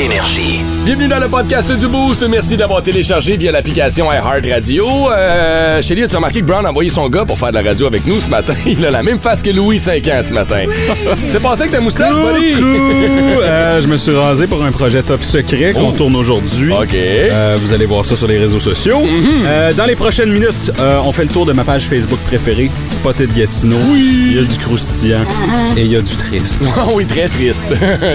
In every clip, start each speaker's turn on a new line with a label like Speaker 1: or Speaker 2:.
Speaker 1: Énergie.
Speaker 2: Bienvenue dans le podcast du Boost. Merci d'avoir téléchargé via l'application iHeartRadio. Euh, Chélie, as-tu remarqué que Brown a envoyé son gars pour faire de la radio avec nous ce matin? Il a la même face que Louis, 5 ans, ce matin. C'est passé avec ta moustache, buddy?
Speaker 3: Coucou! Euh, je me suis rasé pour un projet top secret qu'on
Speaker 2: Oh.
Speaker 3: tourne aujourd'hui.
Speaker 2: OK.
Speaker 3: Euh, vous allez voir ça sur les réseaux sociaux.
Speaker 2: Mm-hmm.
Speaker 3: Euh, dans les prochaines minutes, euh, on fait le tour de ma page Facebook préférée, Spotted Gatineau. Il y a du croustillant et il y a du triste.
Speaker 2: Ah oui, très triste.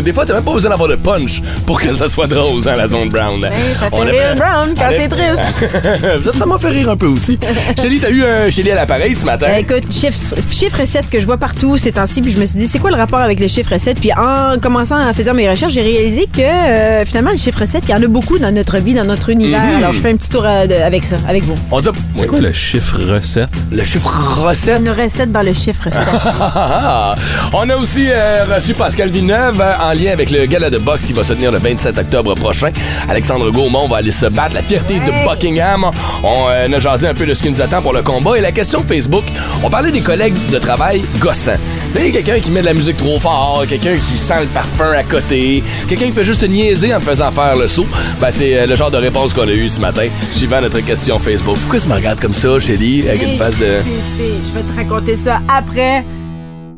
Speaker 2: Des fois, t'as même pas besoin d'avoir de punch pour que ça soit drôle dans la zone brown.
Speaker 4: ça fait
Speaker 2: On
Speaker 4: rire
Speaker 2: avait-
Speaker 4: Brown quand c'est triste.
Speaker 2: ça, ça m'a fait rire un peu aussi. Chélie, t'as eu un Chélie à l'appareil ce matin?
Speaker 4: Euh, écoute, chiffre, chiffre 7 que je vois partout ces temps-ci, puis je me suis dit, c'est quoi le rapport avec les chiffres 7? Puis en commençant à faire mes recherches, j'ai réalisé que euh, finalement, les chiffres 7, il y en a beaucoup dans notre vie, dans notre univers.
Speaker 2: Mhm.
Speaker 4: Alors, je fais un petit tour euh, de- avec ça, avec vous.
Speaker 2: On dit...
Speaker 3: C'est quoi le chiffre recette?
Speaker 2: Le chiffre recette?
Speaker 4: Une recette dans le chiffre 7.
Speaker 2: Ah, On a aussi euh, reçu Pascal Villeneuve euh, en lien avec le gala de boxe qui va se tenir le 27 octobre prochain. Alexandre Gaumont va aller se battre, la fierté de Buckingham. On euh, a jasé un peu de ce qui nous attend pour le combat. Et la question Facebook, on parlait des collègues de travail gossants. Il y a quelqu'un qui met de la musique trop fort, quelqu'un qui sent le parfum à côté, quelqu'un qui fait juste niaiser en me faisant faire le saut. Ben, c'est euh, le genre de réponse qu'on a eu ce matin, suivant notre question Facebook. Pourquoi tu me regardes comme ça, Shelly, avec une face de...
Speaker 4: Je vais te raconter ça après,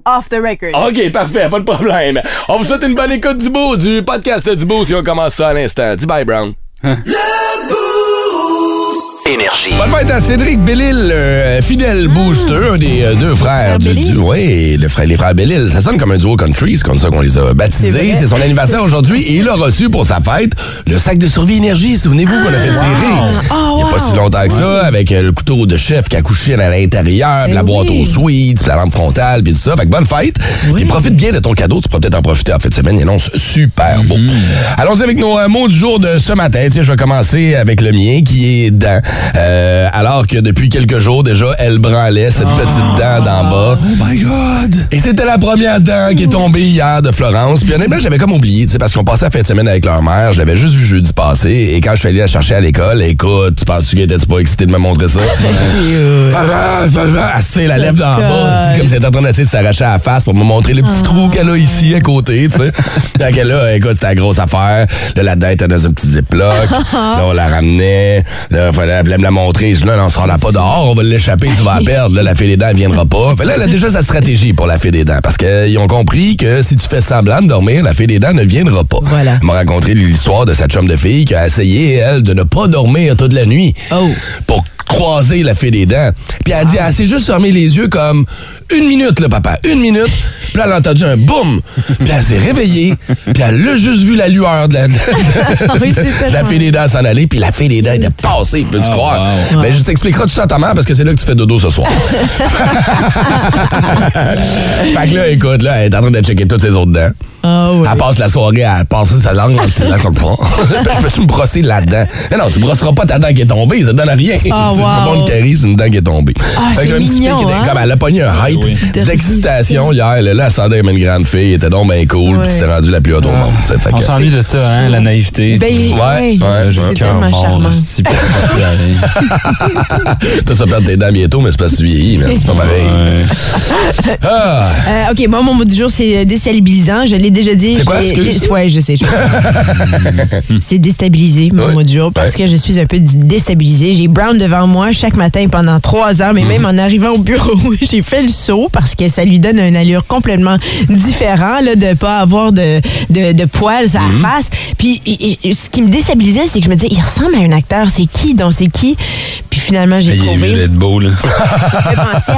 Speaker 4: off the record.
Speaker 2: OK, parfait, pas de problème. On vous souhaite une bonne écoute du beau, du podcast du beau si on commence ça à l'instant. Dis bye, Brown.
Speaker 1: Énergie.
Speaker 2: Bonne fête à Cédric Bellil, euh, fidèle booster, un des euh, deux frères du,
Speaker 4: Bellil?
Speaker 2: du- Oui, le frère, les frères Bellil. Ça sonne comme un duo country, c'est comme ça qu'on les a baptisés. C'est son anniversaire aujourd'hui et il a reçu pour sa fête le sac de survie énergie. Souvenez-vous qu'on a fait tirer.
Speaker 4: Oh,
Speaker 2: Il n'y a pas si longtemps que ça, avec euh, le couteau de chef qui a couché à l'intérieur, puis la
Speaker 4: Ben
Speaker 2: boîte
Speaker 4: oui.
Speaker 2: aux sweets, puis la lampe frontale, puis tout ça. Fait que bonne fête. Puis profite bien de ton cadeau. Tu pourras peut-être en profiter en fin de semaine. Il annonce super beau. Allons-y avec nos euh, mots du jour de ce matin. Tiens, je vais commencer avec le mien qui est dent. Euh, alors que depuis quelques jours déjà, elle branlait cette petite dent d'en bas. Oh my God! Et c'était la première dent qui est tombée hier de Florence. Puis honnêtement, j'avais comme oublié, tu sais, parce qu'on passait la fin de semaine avec leur mère. Je l'avais juste vu jeudi passé. Et quand je suis allé la chercher à l'école, écoute, tu penses-tu qu'elle était pas excitée de me montrer ça? Ah, ah, ah, ah, Elle la lèvre d'en bas. C'est comme si elle était en train d'essayer de s'arracher à la face pour me montrer le petit trou qu'elle a ici à côté, tu sais. Fait que là, écoute, c'était la grosse affaire. Là, la dent était dans un petit ziploc. là, on la ramenait. Là, fallait, elle voulait me la montrer. Je dis, là, non, on sort là pas dehors, on va l'échapper, tu vas la perdre. Là, la fée des dents, elle viendra pas. Fait là, elle a déjà sa stratégie pour la fée des dents. Parce qu'ils ont compris que si tu fais semblant de dormir, la fée des dents ne viendra pas.
Speaker 4: Voilà.
Speaker 2: Elle m'a raconté l'histoire de sa chum de fille qui a essayé, elle, de ne pas dormir toute la nuit.
Speaker 4: Oh.
Speaker 2: Pour croiser la fée des dents. Puis elle a dit, elle s'est juste fermé les yeux comme une minute, là, papa, une minute. Puis elle a entendu un boum. Puis elle s'est réveillée. Puis elle a juste vu la lueur de la, de
Speaker 4: Oui,
Speaker 2: de la fée des dents s'en aller. Puis la fée des dents était passée, croire? Ben, je t'expliquerai tout ça à ta mère parce que c'est là que tu fais dodo ce soir. fait que là, écoute, là, elle est en train de checker toutes ses autres dents.
Speaker 4: Ah.
Speaker 2: Elle passe la soirée à passer sa langue dans tes dents comme ça. Ben, je peux-tu me brosser là-dedans? Mais non, tu brosseras pas ta dent qui est tombée, ça donne rien.
Speaker 4: Ah,
Speaker 2: tu
Speaker 4: wow.
Speaker 2: pas une carie, c'est une dent qui est tombée.
Speaker 4: Ah,
Speaker 2: Fait que une petite fille
Speaker 4: mignon,
Speaker 2: qui était
Speaker 4: hein?
Speaker 2: comme elle a pogné un hype
Speaker 3: Oui.
Speaker 2: d'excitation hier. Là, là, elle sentait comme une grande fille, elle était donc bien cool, puis c'était rendu la plus haute au monde. Fait
Speaker 3: On
Speaker 2: que-
Speaker 3: s'ennuie de ça, hein, la naïveté.
Speaker 4: Ben,
Speaker 2: Ouais,
Speaker 4: ouais,
Speaker 2: ouais,
Speaker 3: J'ai le cœur mort,
Speaker 2: Toi, ça perd tes dents bientôt, mais c'est parce que tu vieillis, mais c'est pas pareil. Ah!
Speaker 4: Euh, OK, moi, mon mot du jour, c'est euh, déstabilisant. Je l'ai déjà dit.
Speaker 2: C'est
Speaker 4: Je
Speaker 2: quoi,
Speaker 4: l'ai-
Speaker 2: excuse?
Speaker 4: dé- Ouais, je sais. je sais. c'est déstabilisé, mon mot du jour, parce
Speaker 2: Ouais.
Speaker 4: que je suis un peu déstabilisée. J'ai Brown devant moi chaque matin pendant trois heures, mais même en arrivant au bureau, j'ai fait le saut parce que ça lui donne une allure complètement différente là, de pas avoir de, de, de poils à la face. Puis ce qui me déstabilisait, c'est que je me disais, il ressemble à un acteur. C'est qui? Donc c'est qui? Finalement, j'ai
Speaker 3: Il est
Speaker 4: trouvé.
Speaker 3: vieux d'être beau, là.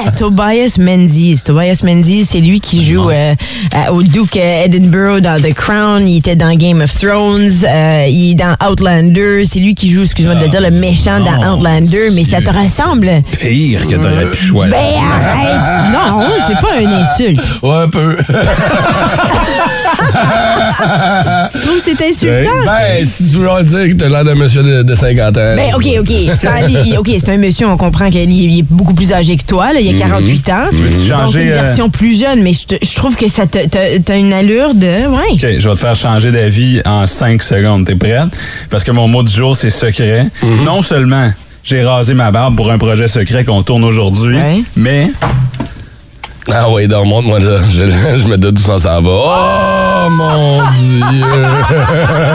Speaker 4: À Tobias Menzies. Tobias Menzies, c'est lui qui joue euh, à- au Duke Edinburgh dans The Crown. Il était dans Game of Thrones. euh, il est dans Outlander. C'est lui qui joue, excuse-moi de le dire, le méchant dans Outlander. Mais ça te ressemble.
Speaker 3: Pire que t'aurais pu choisir.
Speaker 4: Ben arrête! Non, c'est pas une insulte.
Speaker 2: Ouais, un peu.
Speaker 4: Tu trouves que c'est insultant?
Speaker 2: ben, si tu veux leur dire que t'as l'air d'un monsieur de, de 50 ans.
Speaker 4: Ben, OK, OK. OK, c'est un monsieur, on comprend qu'il il est beaucoup plus âgé que toi. Là, il a 48 ans.
Speaker 3: veux-tu
Speaker 4: Donc,
Speaker 3: changer,
Speaker 4: une
Speaker 3: euh,
Speaker 4: version plus jeune, mais je, trouve que ça t'as une allure de... Ouais.
Speaker 3: OK, je vais te faire changer d'avis en 5 secondes. T'es prête? Parce que mon mot du jour, c'est secret. Non seulement j'ai rasé ma barbe pour un projet secret qu'on tourne aujourd'hui.
Speaker 4: Ouais.
Speaker 3: Mais
Speaker 2: Ah oui, donc montre-moi là. Je, je me doute d'où ça s'en va. Oh mon Dieu!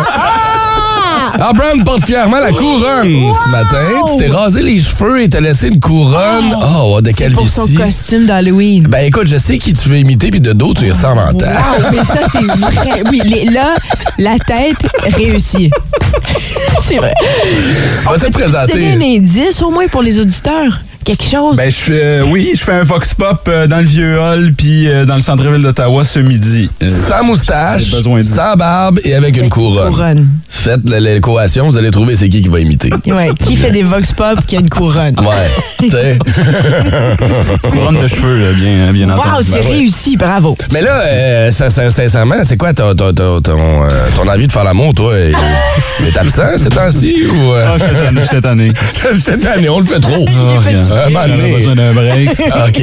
Speaker 2: Ah, Brown porte fièrement la couronne ce matin. Tu t'es rasé les cheveux et t'as laissé une couronne. Oh, de
Speaker 4: C'est pour son
Speaker 2: calvitie.
Speaker 4: costume d'Halloween.
Speaker 2: Ben écoute, je sais qui tu veux imiter, puis de dos, tu y ressembles en temps.
Speaker 4: Wow, mais ça, c'est vrai. Oui, les- là, la tête réussie. c'est vrai.
Speaker 2: Va te présenter.
Speaker 4: un indice au moins pour les auditeurs? Quelque chose?
Speaker 3: ben je fais euh, oui, je fais un vox pop euh, dans le vieux hall puis euh, dans le centre-ville d'Ottawa ce midi. Euh,
Speaker 2: Sans moustache,
Speaker 3: J'ai besoin de-
Speaker 2: sans barbe et avec une couronne.
Speaker 4: couronne.
Speaker 2: Faites la- l'équation, vous allez trouver c'est qui qui va imiter.
Speaker 4: Ouais, qui fait des vox pop qui a une couronne?
Speaker 2: Ouais, tu sais.
Speaker 3: couronne de cheveux là, bien bien
Speaker 4: Wow,
Speaker 3: entendu.
Speaker 4: c'est
Speaker 2: Ben ouais.
Speaker 4: réussi, bravo.
Speaker 2: Mais là, euh, sin- sin- sincèrement, c'est quoi ton, ton, ton, ton, euh, ton envie de faire l'amour, toi? Est absent ces temps-ci ou... euh?
Speaker 3: Ah, j'étais tanné, j'étais tanné.
Speaker 2: Cette année, on le fait trop.
Speaker 4: Fatigué.
Speaker 2: Un moment
Speaker 3: J'avais
Speaker 2: donné.
Speaker 3: besoin d'un break.
Speaker 2: OK.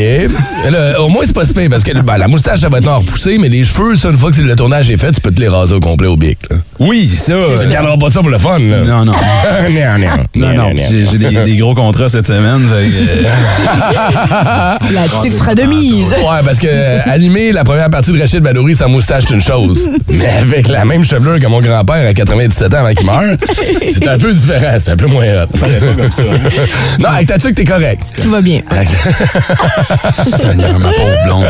Speaker 2: Au moins, c'est pas si pire, parce que ben, la moustache, ça va être là repoussée, mais les cheveux, ça, une fois que le tournage est fait, tu peux te les raser au complet au bic. Là.
Speaker 3: Oui, ça.
Speaker 2: Tu ne garderas pas ça pour le fun. Là.
Speaker 3: Non, non.
Speaker 2: non, non.
Speaker 3: Non, non, j'ai des, des gros contrats cette semaine. que, euh,
Speaker 4: La tuque sera de mise.
Speaker 2: Ouais, parce que euh, animer la première partie de Rachid Badouri sans moustache, c'est une chose. Mais avec la même chevelure que mon grand-père à 97 ans avant qu'il meure, c'est un peu différent, c'est un peu moins hot.
Speaker 3: ça.
Speaker 2: Non, avec ta tuque, t'es correct?
Speaker 4: Tout va bien.
Speaker 3: Seigneur, ma pauvre blonde.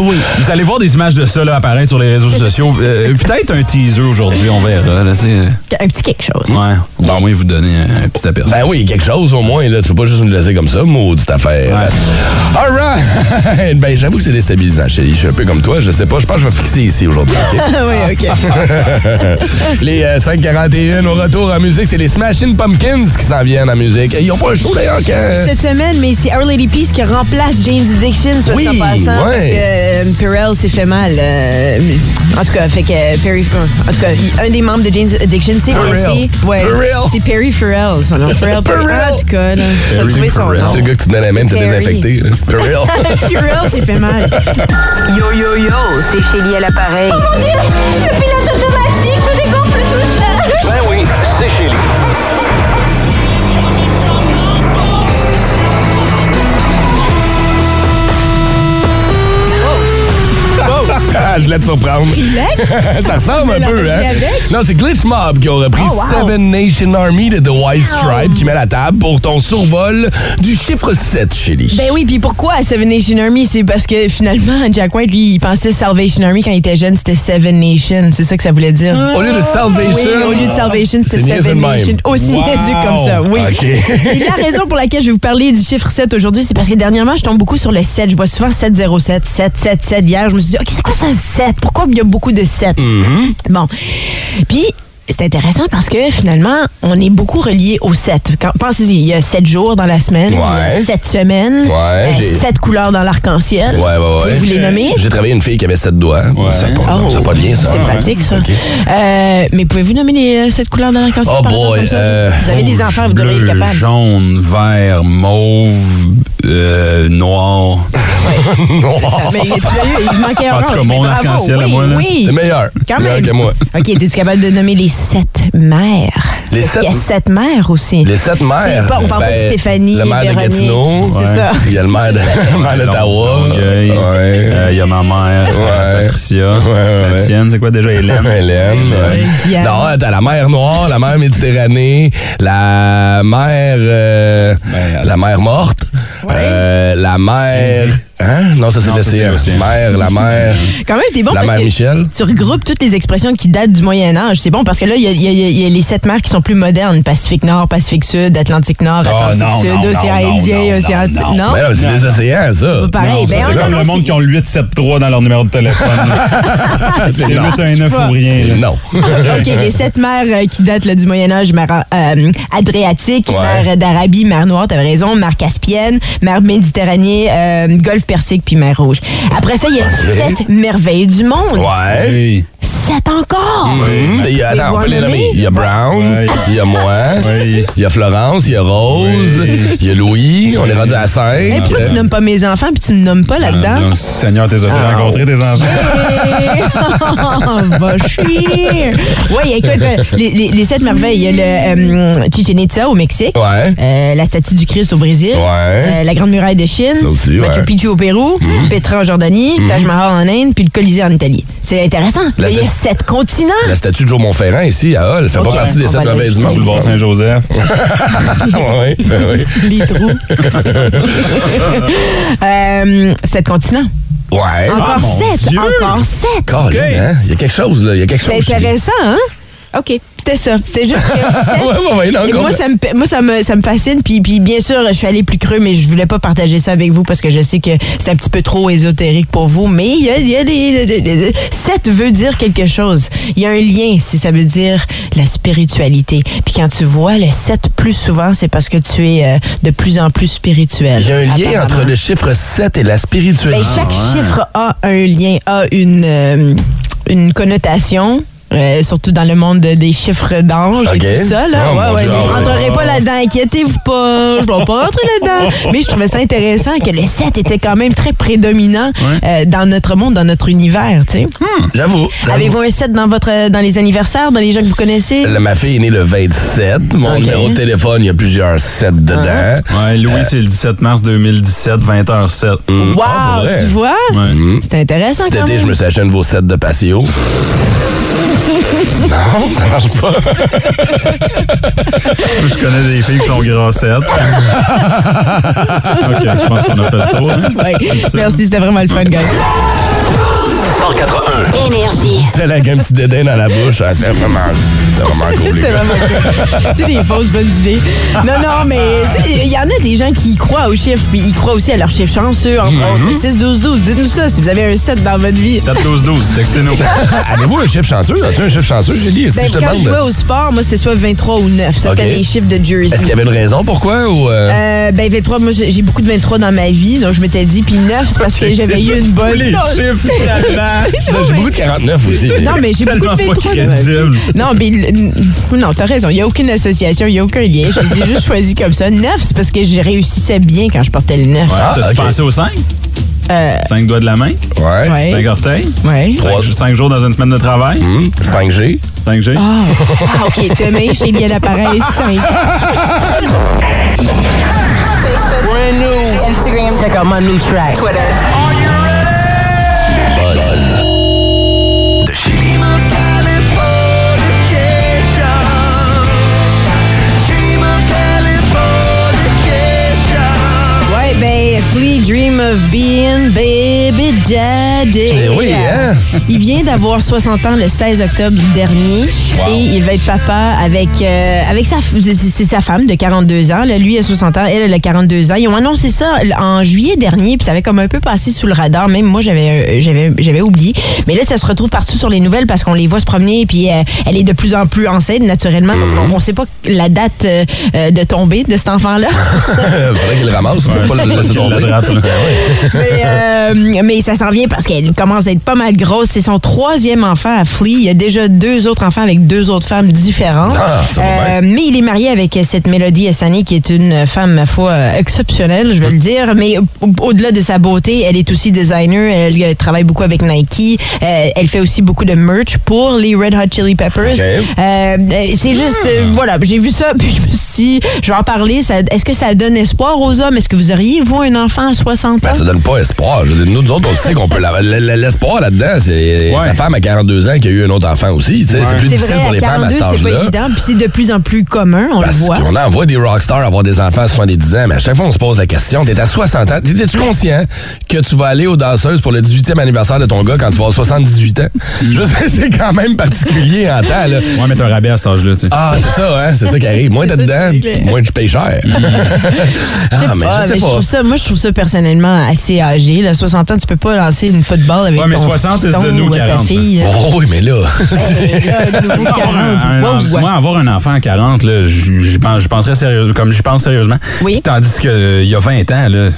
Speaker 4: Oui.
Speaker 3: Vous allez voir des images de ça là, apparaître sur les réseaux sociaux. Euh, Peut-être un teaser aujourd'hui, on verra. Là, c'est-
Speaker 4: Un petit quelque chose.
Speaker 3: ouais. Bon, au moins vous donner un, un petit aperçu.
Speaker 2: Ben oui, quelque chose au moins, là. Tu peux pas juste nous laisser comme ça, maudite affaire. All right! ben, j'avoue que c'est déstabilisant, chérie. Je suis un peu comme toi, je sais pas. Je pense que je vais fixer ici aujourd'hui, OK?
Speaker 4: oui, OK.
Speaker 2: les euh, 541 au retour en musique, c'est les Smashing Pumpkins qui s'en viennent en musique. Ils ont pas un show d'ailleurs quand.
Speaker 4: Semaine, mais c'est Our Lady Peace qui remplace Jane's Addiction, soit
Speaker 2: Oui,
Speaker 4: en passant,
Speaker 2: ouais.
Speaker 4: parce que euh, Perel s'est fait mal. euh, en tout cas, fait que euh, Perry, en tout cas, un des membres de Jane's Addiction, c'est
Speaker 2: Pharrell.
Speaker 4: blessé. Ouais, c'est Perry Farrell, son nom. Pharrell, Perry.
Speaker 2: Pharrell.
Speaker 4: En tout cas,
Speaker 3: Perry
Speaker 4: trouver son
Speaker 3: Farrell.
Speaker 4: nom.
Speaker 2: C'est le gars que tu te donnes la même, t'as
Speaker 4: Perry.
Speaker 2: désinfecté. real.
Speaker 4: Pharrell s'est fait mal.
Speaker 5: Yo yo yo, c'est Chélie à l'appareil.
Speaker 6: Le pilote automatique nous dégonfle tout ça.
Speaker 1: Ben oui, c'est chez
Speaker 2: je voulais te surprendre. Ça ressemble un peu, hein? Non, c'est Glitch Mob qui ont repris
Speaker 4: Oh, wow.
Speaker 2: Seven Nation Army de The White Stripe qui met la table pour ton survol du chiffre 7, Shelly.
Speaker 4: Ben oui, puis pourquoi Seven Nation Army? C'est parce que finalement, Jack White, lui, il pensait Salvation Army quand il était jeune, c'était Seven Nation. C'est ça que ça voulait dire.
Speaker 2: Au lieu de Salvation.
Speaker 4: Oui, au lieu de Salvation, c'était Seven. Nation. Aussi
Speaker 2: Wow.
Speaker 4: comme ça, oui.
Speaker 2: OK.
Speaker 4: Et la raison pour laquelle je vais vous parler du chiffre 7 aujourd'hui, c'est parce que dernièrement, je tombe beaucoup sur le 7. Je vois souvent 707, 777. Hier, je me suis dit, OK, c'est quoi ça, 7? Pourquoi il y a beaucoup de 7?
Speaker 2: Mm-hmm.
Speaker 4: Bon. Puis, c'est intéressant parce que finalement, on est beaucoup relié au 7. Quand- Pensez-y, il y a 7 jours dans la semaine,
Speaker 2: Ouais.
Speaker 4: 7 semaines,
Speaker 2: Ouais, j'ai-
Speaker 4: 7 couleurs dans l'arc-en-ciel.
Speaker 2: Ouais, ouais, ouais.
Speaker 4: Pouvez-vous les nommer?
Speaker 2: J'ai travaillé une fille qui avait 7 doigts. Ça n'a pas,
Speaker 4: Oh,
Speaker 2: ça pas de lien, ça.
Speaker 4: C'est pratique, ça. Euh, mais pouvez-vous nommer les euh, sept couleurs dans l'arc-en-ciel?
Speaker 2: Oh
Speaker 4: par exemple,
Speaker 2: boy,
Speaker 4: comme ça?
Speaker 2: euh,
Speaker 4: vous avez des enfants, vous devriez être capable.
Speaker 3: jaune, vert, mauve, euh, noir.
Speaker 4: Mais tu l'as eu, il manquait
Speaker 3: En tout
Speaker 4: orange,
Speaker 3: cas, mon
Speaker 4: mais
Speaker 3: arc-en-ciel à
Speaker 4: oui,
Speaker 3: moi, là.
Speaker 4: Oui,
Speaker 2: C'est meilleur.
Speaker 4: Quand
Speaker 2: meilleur
Speaker 4: même.
Speaker 2: que moi.
Speaker 4: OK, es-tu capable de nommer les sept mères?
Speaker 2: Les sept-
Speaker 4: qu'il y a sept mères aussi.
Speaker 2: Les sept mères.
Speaker 4: Pas- on parle pas de
Speaker 2: ben,
Speaker 4: Stéphanie,
Speaker 2: Le maire
Speaker 4: Véronique.
Speaker 2: de Gatineau.
Speaker 4: C'est
Speaker 2: Ouais.
Speaker 4: ça.
Speaker 2: Il y a le maire d'Ottawa. Ouais.
Speaker 3: Euh, Il y a ma mère,
Speaker 2: Ouais.
Speaker 3: Patricia.
Speaker 2: Ouais, ouais,
Speaker 3: La tienne, c'est quoi déjà, Hélène?
Speaker 2: Hélène.
Speaker 4: Euh.
Speaker 2: Non, t'as la mer Noire, la mer Méditerranée, la mer. euh,
Speaker 3: Ben,
Speaker 2: la mer morte, euh, la mer. Hein? Non, ça c'est l'océan.
Speaker 3: l'océan.
Speaker 2: Mer, la mer.
Speaker 4: Quand même, t'es bon
Speaker 2: la
Speaker 4: parce
Speaker 2: mère
Speaker 4: que
Speaker 2: Michel.
Speaker 4: tu regroupes toutes les expressions qui datent du Moyen Âge. C'est bon parce que là, il y a, y y les sept mers qui sont plus modernes. Pacifique Nord, Pacifique Sud, Atlantique Nord,
Speaker 3: Ah,
Speaker 4: Atlantique
Speaker 3: non,
Speaker 4: Sud,
Speaker 3: non,
Speaker 4: océan
Speaker 3: non,
Speaker 4: Indien, océan...
Speaker 3: non?
Speaker 2: Mais c'est des océans, ça.
Speaker 4: Pas pareil. Ben,
Speaker 3: c'est comme le monde qui ont le 873 dans leur numéro de téléphone. c'est
Speaker 2: non.
Speaker 3: 819 ou rien. là.
Speaker 2: Non.
Speaker 4: OK, les sept mers euh, qui datent là, du Moyen Âge, mer euh, Adriatique, mer d'Arabie, mer Noire, t'avais raison, mer Caspienne, mer Méditerranée, euh, Golfe Persique, puis mer Rouge. Après ça, il y a sept merveilles du monde.
Speaker 2: Ouais.
Speaker 3: Hey.
Speaker 4: sept encore!
Speaker 2: Il y a- attends, on peut les nommer. Il y a Brown,
Speaker 3: Ouais.
Speaker 2: il y a moi,
Speaker 3: Oui.
Speaker 2: il y a Florence, il y a Rose,
Speaker 3: Oui.
Speaker 2: il y a Louis, on est rendu à 5.
Speaker 4: Hey, pourquoi tu nommes pas mes enfants puis tu me nommes pas là-dedans?
Speaker 3: Non, Seigneur, t'es
Speaker 2: Ah.
Speaker 3: rencontré tes enfants?
Speaker 4: Va chier! Oui, écoute, euh, les, les- les sept merveilles, il y a le euh, Chichen Itza au Mexique,
Speaker 2: Ouais.
Speaker 4: euh, la statue du Christ au Brésil,
Speaker 2: Ouais.
Speaker 4: euh, la Grande Muraille de Chine,
Speaker 2: Ça aussi,
Speaker 4: Machu
Speaker 2: ouais.
Speaker 4: Picchu au Pérou, Petra en Jordanie, Taj Mahal en Inde, puis le Colisée en Italie. C'est intéressant.
Speaker 2: La
Speaker 4: il y a
Speaker 2: statue-
Speaker 4: sept continents.
Speaker 2: La statue de Joe Montferrand ici à Hall, fait
Speaker 4: Ok,
Speaker 2: pas partie des sept
Speaker 4: l'ajouter.
Speaker 2: monde.
Speaker 3: Boulevard Saint-Joseph.
Speaker 2: oui, oui.
Speaker 4: Les trous. euh, sept continents.
Speaker 2: Ouais.
Speaker 4: Encore
Speaker 3: Ah,
Speaker 4: sept. Encore sept.
Speaker 2: Hein? Il y a quelque chose, là. Il y a quelque
Speaker 4: C'est
Speaker 2: chose. lui.
Speaker 4: intéressant, hein? OK, c'était ça. C'était juste que.
Speaker 2: Ouais, ouais, ouais, non,
Speaker 4: Et moi, ça me, moi ça, me, ça me fascine. Puis, puis, bien sûr, je suis allée plus creux, mais je voulais pas partager ça avec vous parce que je sais que c'est un petit peu trop ésotérique pour vous. Mais il y a, il y a des, des- des- des- Sept veut dire quelque chose. Il y a un lien, si ça veut dire la spiritualité. Puis quand tu vois le 7 plus souvent, c'est parce que tu es euh, de plus en plus spirituel.
Speaker 2: Il y a un lien entre le chiffre 7 et la spiritualité.
Speaker 4: Ben, chaque chiffre a un lien, a une, euh, une connotation. Euh, surtout dans le monde de- des chiffres d'ange et tout ça. Là.
Speaker 2: Oh,
Speaker 4: ouais,
Speaker 2: mon
Speaker 4: ouais,
Speaker 2: Dieu,
Speaker 4: mais je
Speaker 2: ah
Speaker 4: rentrerai pas là-dedans, inquiétez-vous pas. Je vais pas rentrer là-dedans. Mais je trouvais ça intéressant que le 7 était quand même très prédominant euh, dans notre monde, dans notre univers. tu sais.
Speaker 2: J'avoue. j'avoue.
Speaker 4: Avez-vous un 7 dans, votre, dans les anniversaires, dans les gens que vous connaissez?
Speaker 2: Ma fille est née le 27. Mon numéro de téléphone, il y a plusieurs 7 dedans.
Speaker 3: Ouais, Louis, c'est le 17 mars 2017, 20h07.
Speaker 4: Wow,
Speaker 2: Ah,
Speaker 4: tu vois?
Speaker 3: Ouais.
Speaker 4: C'est intéressant
Speaker 2: Cet
Speaker 4: quand
Speaker 2: été,
Speaker 4: même.
Speaker 2: je me suis acheté un nouveau set de patio. non, ça marche pas.
Speaker 3: Je connais des filles qui sont grassettes. OK, je pense qu'on a fait le tour. hein?
Speaker 4: Ouais. Merci, c'était vraiment le fun, guys.
Speaker 1: 181.
Speaker 5: Énergie.
Speaker 2: C'était avec un petit dédain dans la bouche. Ah, C'était vraiment, vraiment cool. les
Speaker 4: C'était vraiment cool. tu sais, des fausses bonnes idées. Non, non, mais il y en a des gens qui croient aux chiffres, puis ils croient aussi à leurs chiffres chanceux, entre
Speaker 2: Mhm.
Speaker 4: autres. 6, 12, 12. Dites-nous ça si vous avez un 7 dans votre vie.
Speaker 3: 7 12 12 textez-nous.
Speaker 2: Avez-vous un chiffre chanceux? As-tu un chiffre chanceux, Julie? Si
Speaker 4: Ben,
Speaker 2: je
Speaker 4: quand je jouais au sport, moi, c'était soit 23 ou 9. Ça, c'était mes chiffres de Jersey.
Speaker 2: Est-ce qu'il y avait une raison pourquoi? Ou euh,
Speaker 4: Euh, ben 23, moi j'ai beaucoup de 23 dans ma vie, donc je m'étais dit, puis 9, c'est parce que j'avais eu une bonne...
Speaker 3: les
Speaker 4: Non,
Speaker 3: chiffres, finalement.
Speaker 2: J'ai beaucoup de 49 aussi.
Speaker 4: Non, mais j'ai beaucoup de
Speaker 3: Tellement pas
Speaker 4: 23 dans ma vie.
Speaker 3: crédible.
Speaker 4: Non, mais non, t'as raison. Il n'y a aucune association, il n'y a aucun lien. Je les ai juste choisis comme ça. 9, c'est parce que je réussissais bien quand je portais le 9.
Speaker 2: Ah,
Speaker 3: T'as-tu
Speaker 2: ok.
Speaker 3: pensé aux 5?
Speaker 4: Euh,
Speaker 3: 5 doigts de la main?
Speaker 2: Ouais.
Speaker 4: Ouais.
Speaker 3: 5 orteils?
Speaker 4: ouais.
Speaker 3: 5 jours dans une semaine de travail?
Speaker 2: Hum, 5G.
Speaker 3: 5G?
Speaker 4: Ah, ah, OK. Demain, chez bien l'appareil 5.
Speaker 5: Instagram. Check out my new track. Twitter.
Speaker 4: Dream of Being Baby Daddy.
Speaker 2: Eh oui, hein?
Speaker 4: Il vient d'avoir 60 ans le 16 octobre dernier et il va être papa avec, euh, avec sa, c'est sa femme de 42 ans. Là, lui a 60 ans, elle, elle a 42 ans. Ils ont annoncé ça en juillet dernier, puis ça avait comme un peu passé sous le radar. Même moi, j'avais euh, j'avais j'avais oublié. Mais là, ça se retrouve partout sur les nouvelles parce qu'on les voit se promener, puis euh, elle est de plus en plus enceinte, naturellement. Donc, on ne sait pas la date euh, de tomber de cet enfant-là.
Speaker 2: Faudrait qu'il le ramasse. Faut pas le laisser tomber.
Speaker 3: là.
Speaker 4: mais, euh, mais ça s'en vient parce qu'elle commence à être pas mal grosse. C'est son troisième enfant à Flea. Il y a déjà deux autres enfants avec deux autres femmes différentes.
Speaker 2: Ah, ça va bien.
Speaker 4: mais il est marié avec cette Mélodie Hassani qui est une femme, ma foi, euh, exceptionnelle, je vais le dire. Mais au- au-delà de sa beauté, elle est aussi designer. Elle, euh, travaille beaucoup avec Nike. Euh, elle fait aussi beaucoup de merch pour les Red Hot Chili Peppers. Euh, c'est juste, euh, voilà, j'ai vu ça, puis je me suis dit, je vais en parler. Est-ce que ça donne espoir aux hommes? Est-ce que vous auriez, vous, un enfant à 60 ans?
Speaker 2: Ben, ça donne pas espoir. Je veux dire, nous autres, on sait qu'on peut. L'espoir là-dedans, c'est
Speaker 3: Ouais.
Speaker 2: sa femme à 42 ans qui a eu un autre enfant aussi. C'est plus
Speaker 4: C'est
Speaker 2: difficile pour les femmes à
Speaker 4: 42,
Speaker 2: cet
Speaker 4: c'est pas évident, puis c'est de plus en plus commun, on
Speaker 2: Parce
Speaker 4: le voit.
Speaker 2: qu'on envoie des rockstars avoir des enfants à 70 ans, mais à chaque fois, on se pose la question, t'es à 60 ans, t'es-tu conscient que tu vas aller aux danseuses pour le 18e anniversaire de ton gars quand tu vas avoir 78 ans? Je sais, c'est quand même particulier en temps, là.
Speaker 3: Mais t'as un rabais à cet âge-là, tu sais.
Speaker 2: Ah, c'est ça, hein? C'est ça qui arrive. Moins t'es dedans, moins tu payes cher.
Speaker 4: Sais
Speaker 2: ah, mais
Speaker 4: pas,
Speaker 2: je sais
Speaker 4: mais je
Speaker 2: pas.
Speaker 4: trouve ça, moi, je trouve ça personnellement assez âgé. Là, 60 ans, tu peux pas lancer une football avec
Speaker 3: Ouais, mais
Speaker 4: ton
Speaker 3: 60, c'est
Speaker 4: fiston
Speaker 3: de nous
Speaker 4: ou ta
Speaker 3: 40,
Speaker 4: fille.
Speaker 2: Oh oui, mais là.
Speaker 3: Moi, avoir un-
Speaker 4: 40.
Speaker 3: un-
Speaker 4: Wow.
Speaker 3: moi, avoir un enfant à 40, là, j'y j'y pense, penserais sérieux, comme j'y pense sérieusement.
Speaker 4: Oui.
Speaker 3: Tandis qu'il y a 20 ans, là,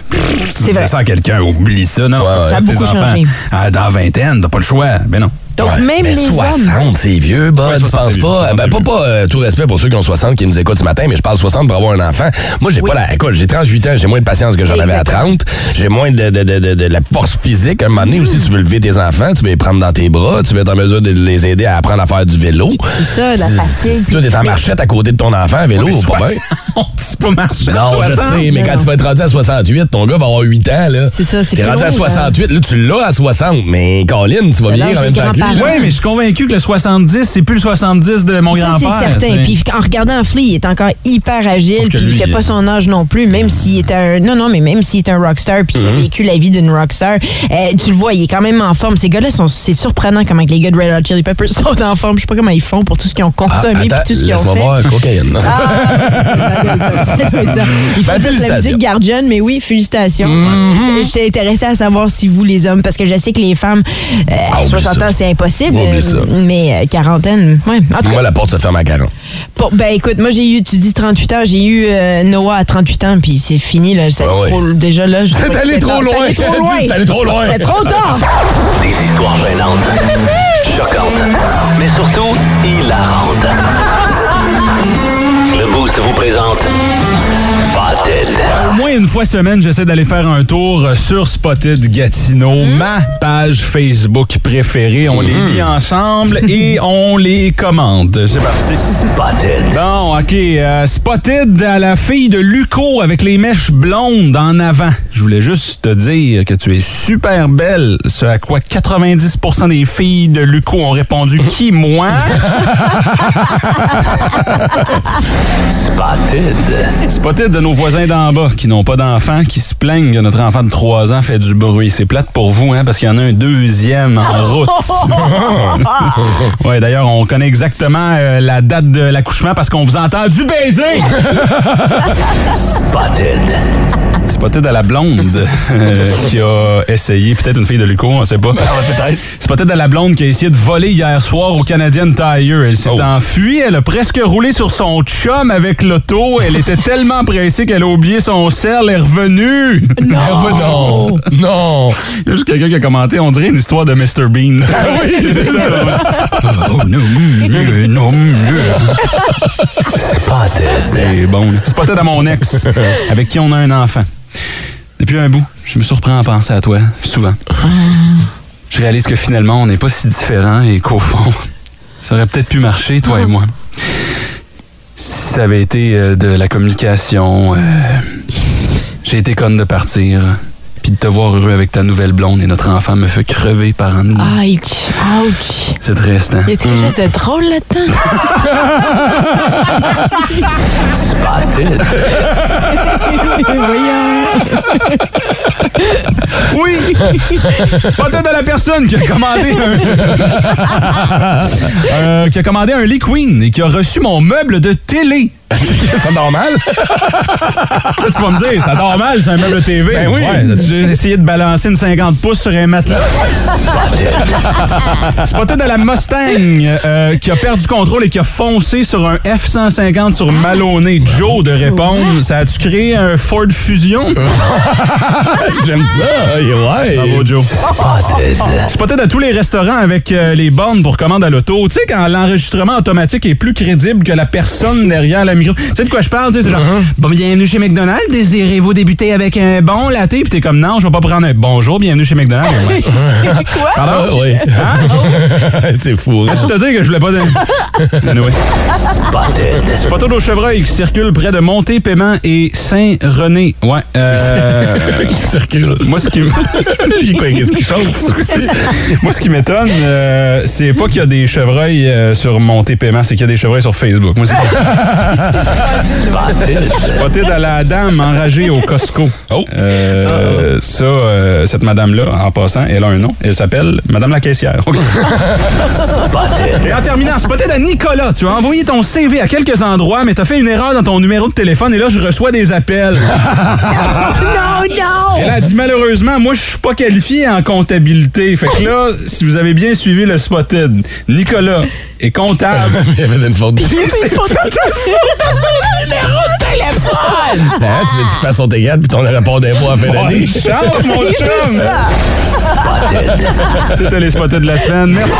Speaker 4: C'est
Speaker 3: ça à quelqu'un, oublie ça. Non,
Speaker 2: Ouais,
Speaker 4: Ça a beaucoup
Speaker 3: enfants.
Speaker 4: changé.
Speaker 3: Ah, dans la vingtaine, t'as pas le choix. Ben non.
Speaker 4: Donc,
Speaker 2: Ouais,
Speaker 4: même
Speaker 2: mais
Speaker 4: les
Speaker 2: 60,
Speaker 4: hommes.
Speaker 2: c'est vieux, bah,
Speaker 3: Ouais,
Speaker 2: tu
Speaker 3: 60,
Speaker 2: penses
Speaker 3: c'est
Speaker 2: pas?
Speaker 3: vieux, 60,
Speaker 2: ben, pas, pas euh, tout respect pour ceux qui ont 60 qui nous écoutent ce matin, mais je parle 60 pour avoir un enfant. Moi, j'ai
Speaker 4: Oui.
Speaker 2: pas la. Écoute, j'ai 38 ans, j'ai moins de patience que j'en avais à
Speaker 4: Exactement.
Speaker 2: 30. J'ai moins de, de, de, de, de la force physique. À un moment donné aussi, tu veux lever tes enfants, tu veux les prendre dans tes bras, tu veux être en mesure de les aider à apprendre à faire du vélo.
Speaker 4: C'est ça, la fatigue.
Speaker 2: Si toi, t'es en marchette à côté de ton enfant à vélo,
Speaker 3: Mais
Speaker 2: pas bien.
Speaker 3: 60, c'est pas marché.
Speaker 2: Non, je
Speaker 3: 60.
Speaker 2: sais, mais
Speaker 4: Non,
Speaker 2: quand
Speaker 4: non.
Speaker 2: tu vas être rendu à 68, ton gars va avoir 8 ans, là.
Speaker 4: C'est ça, c'est
Speaker 2: T'es rendu à
Speaker 4: long,
Speaker 2: 68, là, tu l'as à 60, mais Colin, tu vas vieillir
Speaker 4: non,
Speaker 2: en même temps que lui.
Speaker 3: Oui, mais je suis convaincu que le 70, c'est plus le 70 de mon grand-père.
Speaker 4: c'est certain.
Speaker 3: tu sais.
Speaker 4: Puis en regardant Flea, il est encore hyper agile, puis il
Speaker 3: lui,
Speaker 4: fait pas
Speaker 3: il-
Speaker 4: son âge non plus, même s'il est un non non, mais même s'il est un rockstar puis qu'il
Speaker 2: Mhm.
Speaker 4: a vécu la vie d'une rockstar, euh, tu le vois, il est quand même en forme. Ces gars-là sont c'est surprenant comment que les gars de Red Hot Chili Peppers sont en forme. Je sais pas comment ils font pour tout ce qu'ils ont
Speaker 2: Ah,
Speaker 4: consommé
Speaker 2: attends,
Speaker 4: puis tout ce qu'ils ont fait.
Speaker 2: voir, cocaïne.
Speaker 4: Ah, ça ça, ça. Il faut
Speaker 2: Ben,
Speaker 4: dire que la musique jeune, mais oui, félicitations.
Speaker 2: Mhm.
Speaker 4: J'étais intéressée à savoir si vous, les hommes, parce que je sais que les femmes, euh,
Speaker 2: Ah,
Speaker 4: à
Speaker 2: oublie
Speaker 4: 60
Speaker 2: ça.
Speaker 4: ans, c'est impossible,
Speaker 2: Oublie
Speaker 4: euh,
Speaker 2: ça.
Speaker 4: mais euh, quarantaine, ouais. En tout cas,
Speaker 2: Moi, la porte se ferme à 40.
Speaker 4: Bon, ben écoute, moi j'ai eu, tu dis 38 ans, j'ai eu euh, Noah à 38 ans, puis c'est fini, là. C'est
Speaker 2: Ah ouais.
Speaker 4: trop, déjà là. je
Speaker 2: C'est allé trop loin.
Speaker 4: C'est allé trop loin.
Speaker 2: C'est allé trop loin.
Speaker 4: C'est trop tard.
Speaker 1: Des histoires gênantes, choquantes, mais surtout hilarantes. Le Boost vous présente Spotted.
Speaker 3: Au moins une fois semaine, j'essaie d'aller faire un tour sur Spotted Gatineau, ma page Facebook préférée. On les lit ensemble et on les commente. C'est parti.
Speaker 1: Spotted.
Speaker 3: Bon, OK. euh, spotted à la fille de Luco avec les mèches blondes en avant. Je voulais juste te dire que tu es super belle, ce à quoi 90% des filles de Luco ont répondu « Qui, moi?
Speaker 1: Spotted. »
Speaker 3: Spotted de nos voisins d'en bas qui n'ont pas d'enfants, qui se plaignent que notre enfant de 3 ans fait du bruit. C'est plate pour vous, hein, parce qu'il y en a un deuxième en route. ouais, d'ailleurs, on connaît exactement euh, la date de l'accouchement parce qu'on vous a entendu baiser.
Speaker 1: Spotted.
Speaker 3: Spotted à la blonde euh, qui a essayé, peut-être une fille de Luco, on sait pas. peut-être. Spotted à la blonde qui a essayé de voler hier soir au Canadian Tire. Elle s'est
Speaker 2: Oh.
Speaker 3: enfuie, elle a presque roulé sur son chum avec l'auto. Elle était tellement pressée qu'elle a oublié son sel, elle est revenue.
Speaker 2: Non. non. Non.
Speaker 3: Il y a juste quelqu'un qui a commenté, on dirait une histoire de Mr. Bean. oh non, non, mm.
Speaker 1: Spotted.
Speaker 3: C'est bon. Spotted à mon ex, avec qui on a un enfant. Depuis un bout, je me surprends à penser à toi, souvent. Je réalise que finalement, on n'est pas si différents et qu'au fond, ça aurait peut-être pu marcher, toi et moi. Ça avait été euh, de la communication, euh, j'ai été conne de partir. Puis de te voir heureux avec ta nouvelle blonde et notre enfant me fait crever par en dedans.
Speaker 4: Ouch, ouch.
Speaker 3: C'est triste, hein?
Speaker 4: Y a-t-il quelque chose de drôle là-dedans?
Speaker 1: Spotted.
Speaker 4: Voyons.
Speaker 3: Oui! C'est pas peut-être de la personne qui a commandé un. Euh, qui a commandé un Lee Queen et qui a reçu mon meuble de télé.
Speaker 2: C'est normal.
Speaker 3: Là, tu vas me dire, ça dort mal, c'est un meuble TV.
Speaker 2: Ben oui.
Speaker 3: Ouais, as-tu essayé de balancer une 50 pouces sur un matelas? Spotted à la Mustang euh, qui a perdu contrôle et qui a foncé sur un F-150 sur Maloney. Joe de répondre, ça a-tu créé un Ford Fusion?
Speaker 2: J'aime ça. Ouais.
Speaker 3: Bravo, Joe.
Speaker 1: Spotted.
Speaker 3: Spotted à tous les restaurants avec euh, les bornes pour commande à l'auto. Tu sais, quand l'enregistrement automatique est plus crédible que la personne derrière la micro. Tu sais de quoi je parle? tu sais, C'est genre, bon, bienvenue chez McDonald's. Désirez-vous débuter avec un bon latte? Puis t'es comme, non, je vais pas prendre un bonjour, bienvenue chez McDonald's. Ouais.
Speaker 4: Quoi?
Speaker 2: Ça, oui. C'est fou. hein?
Speaker 3: te dire que je voulais pas de. Anyway.
Speaker 1: Spotted.
Speaker 3: Spotted au chevreuil qui circule près de Monté-Paiement et Saint-René. Ouais. Euh,
Speaker 2: Qui circule.
Speaker 3: moi, ce qui
Speaker 2: Qu'est-ce qui chauffe?
Speaker 3: Moi, ce qui m'étonne, euh, c'est pas qu'il y a des chevreuils euh, sur Monté-Paiement, c'est qu'il y a des chevreuils sur Facebook. Moi, c'est
Speaker 1: Spotted.
Speaker 3: Spotted à la dame enragée au Costco.
Speaker 2: Oh.
Speaker 3: Euh, Ça, euh, cette madame-là, en passant, elle a un nom. Elle s'appelle Madame la caissière.
Speaker 1: Spotted.
Speaker 3: Et en terminant, spotted à Nicolas. Tu as envoyé ton CV à quelques endroits, mais tu as fait une erreur dans ton numéro de téléphone et là, je reçois des appels.
Speaker 4: Non, non!
Speaker 3: Elle a dit malheureusement, moi, moi, je suis pas qualifié en comptabilité. Fait que là, si vous avez bien suivi le spotted, Nicolas est comptable.
Speaker 2: Il a fait une faute.
Speaker 3: C'est pas
Speaker 2: Hein, tu veux dire fasse son T4 puis ton rapport d'impôt à fin d'année?
Speaker 3: chance, mon chum! C'était les spotted de la semaine. Merci.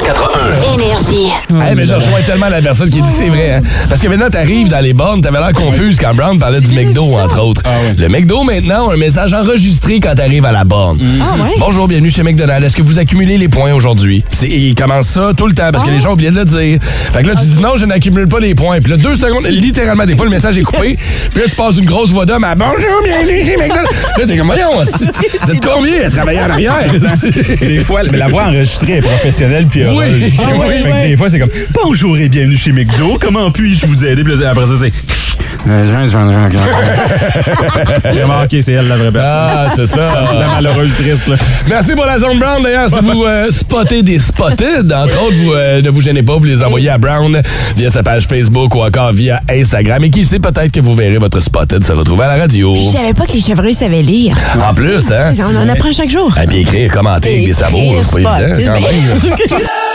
Speaker 1: 181.
Speaker 6: Énergie.
Speaker 2: Hey, mais je rejoins tellement la personne qui dit c'est vrai. Hein? Parce que maintenant, t'arrives dans les bornes, t'avais l'air confuse quand Brown parlait du McDo, entre autres. Le McDo, maintenant, a un message enregistré quand t'arrives à la borne.
Speaker 4: Ah ouais?
Speaker 2: Bonjour, bienvenue chez McDonald's. Est-ce que vous accumulez les points aujourd'hui? C'est- Il commence ça tout le temps parce que les gens oublient de le dire. Fait que là, tu dis non, je n'accumule pas les points. Puis là, deux secondes, littéralement, des fois, le message est coupé. Puis là, tu passes une grosse voix d'homme à bonjour, bienvenue chez McDonald's. Là, t'es comme, voyons, vous êtes combien à travailler en arrière?
Speaker 3: Des fois, mais la voix enregistrée est professionnelle puis
Speaker 2: Oui. Ah oui.
Speaker 3: Des fois, c'est comme Bonjour et bienvenue chez McDo. Comment puis-je vous aider? Puis après ça, c'est. Vraiment, ok, c'est elle la vraie personne.
Speaker 2: Ah, c'est ça.
Speaker 3: La malheureuse triste, là.
Speaker 2: Merci pour la zone Brown. D'ailleurs, si vous euh, spottez des spotted, entre autres, vous, euh, ne vous gênez pas, vous les envoyez à Brown via sa page Facebook ou encore via Instagram. Et qui sait, peut-être que vous verrez votre spotted se retrouver à la radio.
Speaker 4: Je savais pas que les chevreuils savaient lire.
Speaker 2: En plus, hein?
Speaker 4: On en apprend chaque jour.
Speaker 2: Et puis écrire, commenter avec des sabots, c'est pas évident quand même.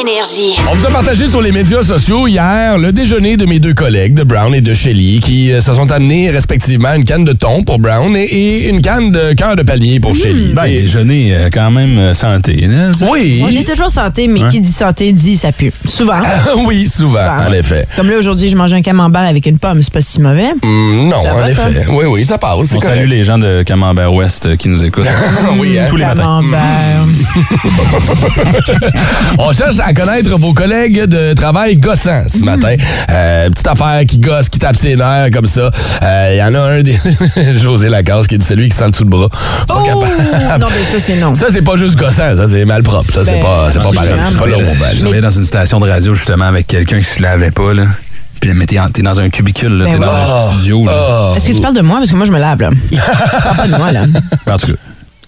Speaker 6: Énergie.
Speaker 2: On vous a partagé sur les médias sociaux hier le déjeuner de mes deux collègues, de Brown et de Shelly, qui euh, se sont amenés respectivement une canne de thon pour Brown et, et une canne de cœur de palmier pour Shelly.
Speaker 3: Ben, déjeuner euh, quand même euh, santé. Là, sais.
Speaker 2: Oui.
Speaker 4: On est toujours santé, mais qui dit santé dit ça pue. Souvent.
Speaker 2: oui, souvent,
Speaker 4: Souvent,
Speaker 2: en effet.
Speaker 4: Comme là, aujourd'hui, je mange un camembert avec une pomme. C'est pas si mauvais.
Speaker 2: Hum, non,
Speaker 4: Ça
Speaker 2: en
Speaker 4: va, ça?
Speaker 2: effet. Oui, oui, ça passe.
Speaker 3: On
Speaker 2: correct.
Speaker 3: salue les gens de Camembert Ouest qui nous écoutent.
Speaker 2: oui, hein?
Speaker 3: Tous les matins.
Speaker 4: Camembert.
Speaker 2: On cherche à connaître vos collègues de travail gossants ce matin. Euh, petite affaire qui gosse, qui tape ses nerfs comme ça. Euh, Il y en a un, des... José Lacasse, qui est celui qui sent dessous le bras. Pas
Speaker 4: Oh!
Speaker 2: capable.
Speaker 4: Non, mais ça, c'est non.
Speaker 2: Ça, c'est pas juste gossant, ça, c'est malpropre. Ça, c'est
Speaker 4: Ben,
Speaker 2: pas, c'est pas
Speaker 4: c'est
Speaker 2: pareil.
Speaker 4: grave.
Speaker 2: C'est pas là où on va
Speaker 3: Je travaillais dans une station de radio justement avec quelqu'un qui se lavait pas. Là. Puis mais t'es, en- t'es dans un cubicule, là,
Speaker 4: Ben
Speaker 3: t'es dans un studio. Là.
Speaker 2: Ah.
Speaker 4: Est-ce que tu parles de moi? Parce que moi, je me lave, là. Pas de moi, là.
Speaker 3: En tout cas,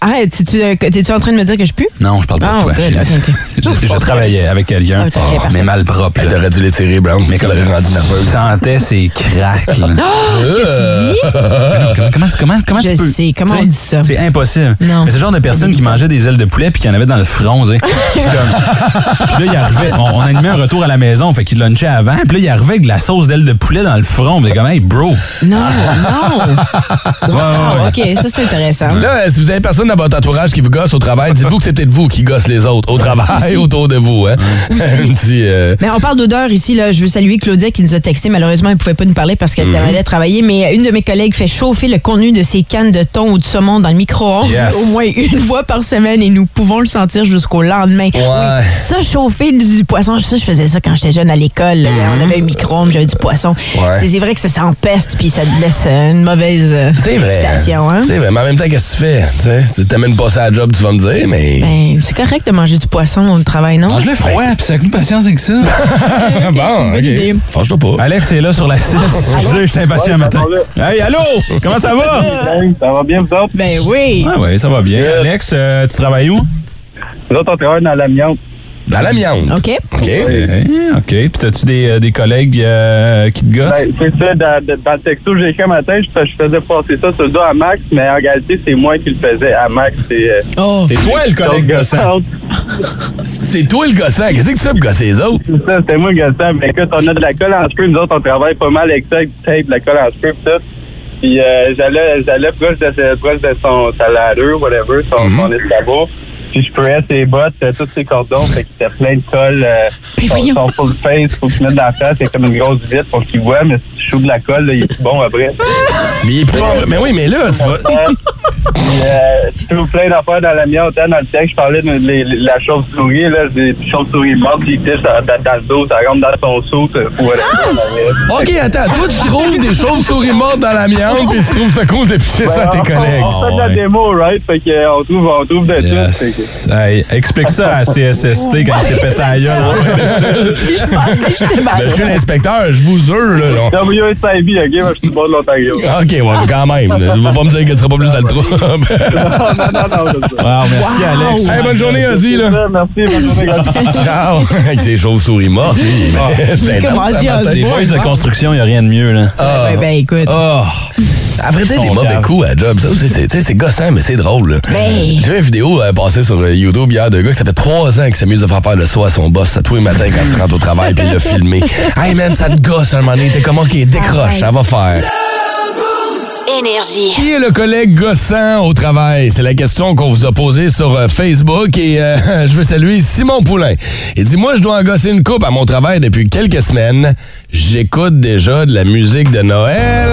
Speaker 4: Arrête, tu- euh, t'es-tu en train de me dire que je pue?
Speaker 3: non, je parle pas
Speaker 4: Ah,
Speaker 3: de toi.
Speaker 4: ok, ok.
Speaker 3: je, je travaillais avec quelqu'un,
Speaker 4: Ah,
Speaker 3: mais mal propre.
Speaker 2: Hey,
Speaker 3: là.
Speaker 2: T'aurais dû les tirer, Brown. Mais ça l'aurait rendu
Speaker 3: Tu
Speaker 2: nerveuse.
Speaker 3: sentais ses craques. là.
Speaker 4: Qu'as-tu dit?
Speaker 3: comment, comment, tu- comment, comment
Speaker 4: Je
Speaker 3: tu peux?
Speaker 4: sais, comment
Speaker 3: tu
Speaker 4: on dit ça?
Speaker 3: C'est impossible.
Speaker 4: Non.
Speaker 3: Mais c'est le genre de personne qui mangeait des ailes de poulet puis qui en avait dans le front. tu sais. C'est comme... Puis là, il arrivait. On, on animait un retour à la maison, fait qu'il lunchait avant. Puis là, il arrivait avec de la sauce d'aile de poulet dans le front. Mais comme, hey, bro.
Speaker 4: Non, non.
Speaker 3: Ouais, ouais, ouais.
Speaker 4: OK, ça, c'est intéressant.
Speaker 2: Là, si vous avez personne dans votre entourage qui vous gosse au travail, dites-vous que c'est peut-être vous qui gosse les autres au travail autour de vous. Hein? Petit, euh,
Speaker 4: Mais on parle d'odeur ici. Là. Je veux saluer Claudia qui nous a texté. Malheureusement, elle ne pouvait pas nous parler parce qu'elle s'en allait travailler. Mais une de mes collègues fait chauffer le contenu de ses cannes de thon ou de saumon dans le micro-ondes
Speaker 3: Yes.
Speaker 4: au moins une fois par semaine et nous pouvons le sentir jusqu'au lendemain.
Speaker 2: Ouais.
Speaker 4: Oui. Ça, chauffer du poisson, ça, je faisais ça quand j'étais jeune à l'école. là. On avait un micro-ondes, j'avais du poisson.
Speaker 2: Ouais.
Speaker 4: C'est vrai que ça s'empeste puis ça te laisse euh, une mauvaise euh,
Speaker 2: C'est vrai.
Speaker 4: hein?
Speaker 2: C'est vrai. Mais en même temps, qu'est-ce que tu fais? Tu tu t'amènes pas ça à la job, tu vas me dire, mais.
Speaker 4: Ben, c'est correct de manger du poisson au travail, non?
Speaker 3: Mange-le froid, puis ça nous patience avec ça.
Speaker 2: bon. OK. Fâche-toi pas.
Speaker 3: Alex est là sur la 6. Excusez, j'étais impatient un matin. Hey, allô? Comment ça va?
Speaker 7: Ça va bien, vous autres?
Speaker 4: Ben oui.
Speaker 3: Ah ouais, ça va bien. Alex, euh, tu travailles où?
Speaker 7: Nous autres, on travaille dans l'amiante.
Speaker 2: Dans l'amiante.
Speaker 4: OK.
Speaker 2: OK.
Speaker 3: OK. Puis t'as-tu des, euh, des collègues euh, qui te gossent?
Speaker 7: Ben, c'est ça, dans, dans le texto que j'ai écrit un matin, je, fais- je faisais passer ça sur le dos à Max, mais en réalité, c'est moi qui le faisais à Max. C'est euh,
Speaker 4: Oh.
Speaker 3: C'est toi le collègue gossant.
Speaker 2: C'est toi le gossant. Qu'est-ce que tu fais pour gosser les autres?
Speaker 7: C'est ça, c'était moi le gossant. Mais écoute, on a de la colle en cheveux. Nous autres, on travaille pas mal avec ça, avec du tape, de la colle en cheveux, pis tout. Puis euh, j'allais, j'allais proche de, proche de son saladeur, whatever, son, son escabeau. Puis je prenais ses bottes, euh, tous ses cordons, fait qu'il était plein de colle. Euh, son, son full face, faut qu'il mette dans la face, c'est comme une grosse vitre pour qu'il voit, mais si tu choues de la colle, là, il est plus bon après.
Speaker 2: Mais il est plus. Mais oui, mais là, tu vas.
Speaker 7: Puis, euh, je trouve plein d'affaires dans la mienne. Autant dans le texte, je parlais de la chauve-souris, là, des chauves-souris mortes, qui pissent dans, dans- dans le dos, ça rentre dans son saut.
Speaker 2: OK, attends. Toi, tu trouves des chauves-souris mortes dans l'amiante puis tu trouves ça cool de picher ça à tes collègues.
Speaker 7: On fait de la
Speaker 3: ouais.
Speaker 7: démo, right? Fait qu'on trouve, on trouve de tout.
Speaker 3: Hey, explique ça à CSST quand il s'est pété à gueule.
Speaker 4: Je pensais que j'étais malade.
Speaker 2: Monsieur l'inspecteur, je vous jure, là. non.
Speaker 7: Fait que WSIB, OK? Moi, je suis du bord de l'Ontario.
Speaker 2: OK, ouais, mais quand même. là. Tu vas pas me dire que tu seras pas plus dans le trou.
Speaker 7: non, non, non, non, c'est ça.
Speaker 3: Wow, merci
Speaker 4: Wow.
Speaker 3: Alex.
Speaker 2: hey, bonne journée, Ozzy, là.
Speaker 7: Merci, bonne journée, gars.
Speaker 2: Ciao. Avec ses chauves-souris mortes, mais C'était
Speaker 4: Comment dire.
Speaker 3: Les boys de construction, il n'y a rien de mieux. Là.
Speaker 2: Ah.
Speaker 4: Ouais, ben écoute.
Speaker 3: Oh,
Speaker 2: À vrai dire, des mauvais coups à job, c'est tu sais, c'est gossant, mais c'est drôle. là.
Speaker 4: Ben.
Speaker 2: J'ai vu une vidéo euh, passer sur euh, YouTube hier de gars que ça fait trois ans qu'il s'amuse de faire faire le saut à son boss à tous les matins quand il rentre au travail puis il l'a filmé. Hey man, ça te gosse un moment donné, t'es comment qu'il décroche, ça va faire.
Speaker 8: Énergie.
Speaker 2: Qui est le collègue gossant au travail? C'est la question qu'on vous a posée sur euh, Facebook et euh, je veux saluer Simon Poulain. Il dit, moi, je dois en gosser une coupe à mon travail depuis quelques semaines. J'écoute déjà de la musique de Noël.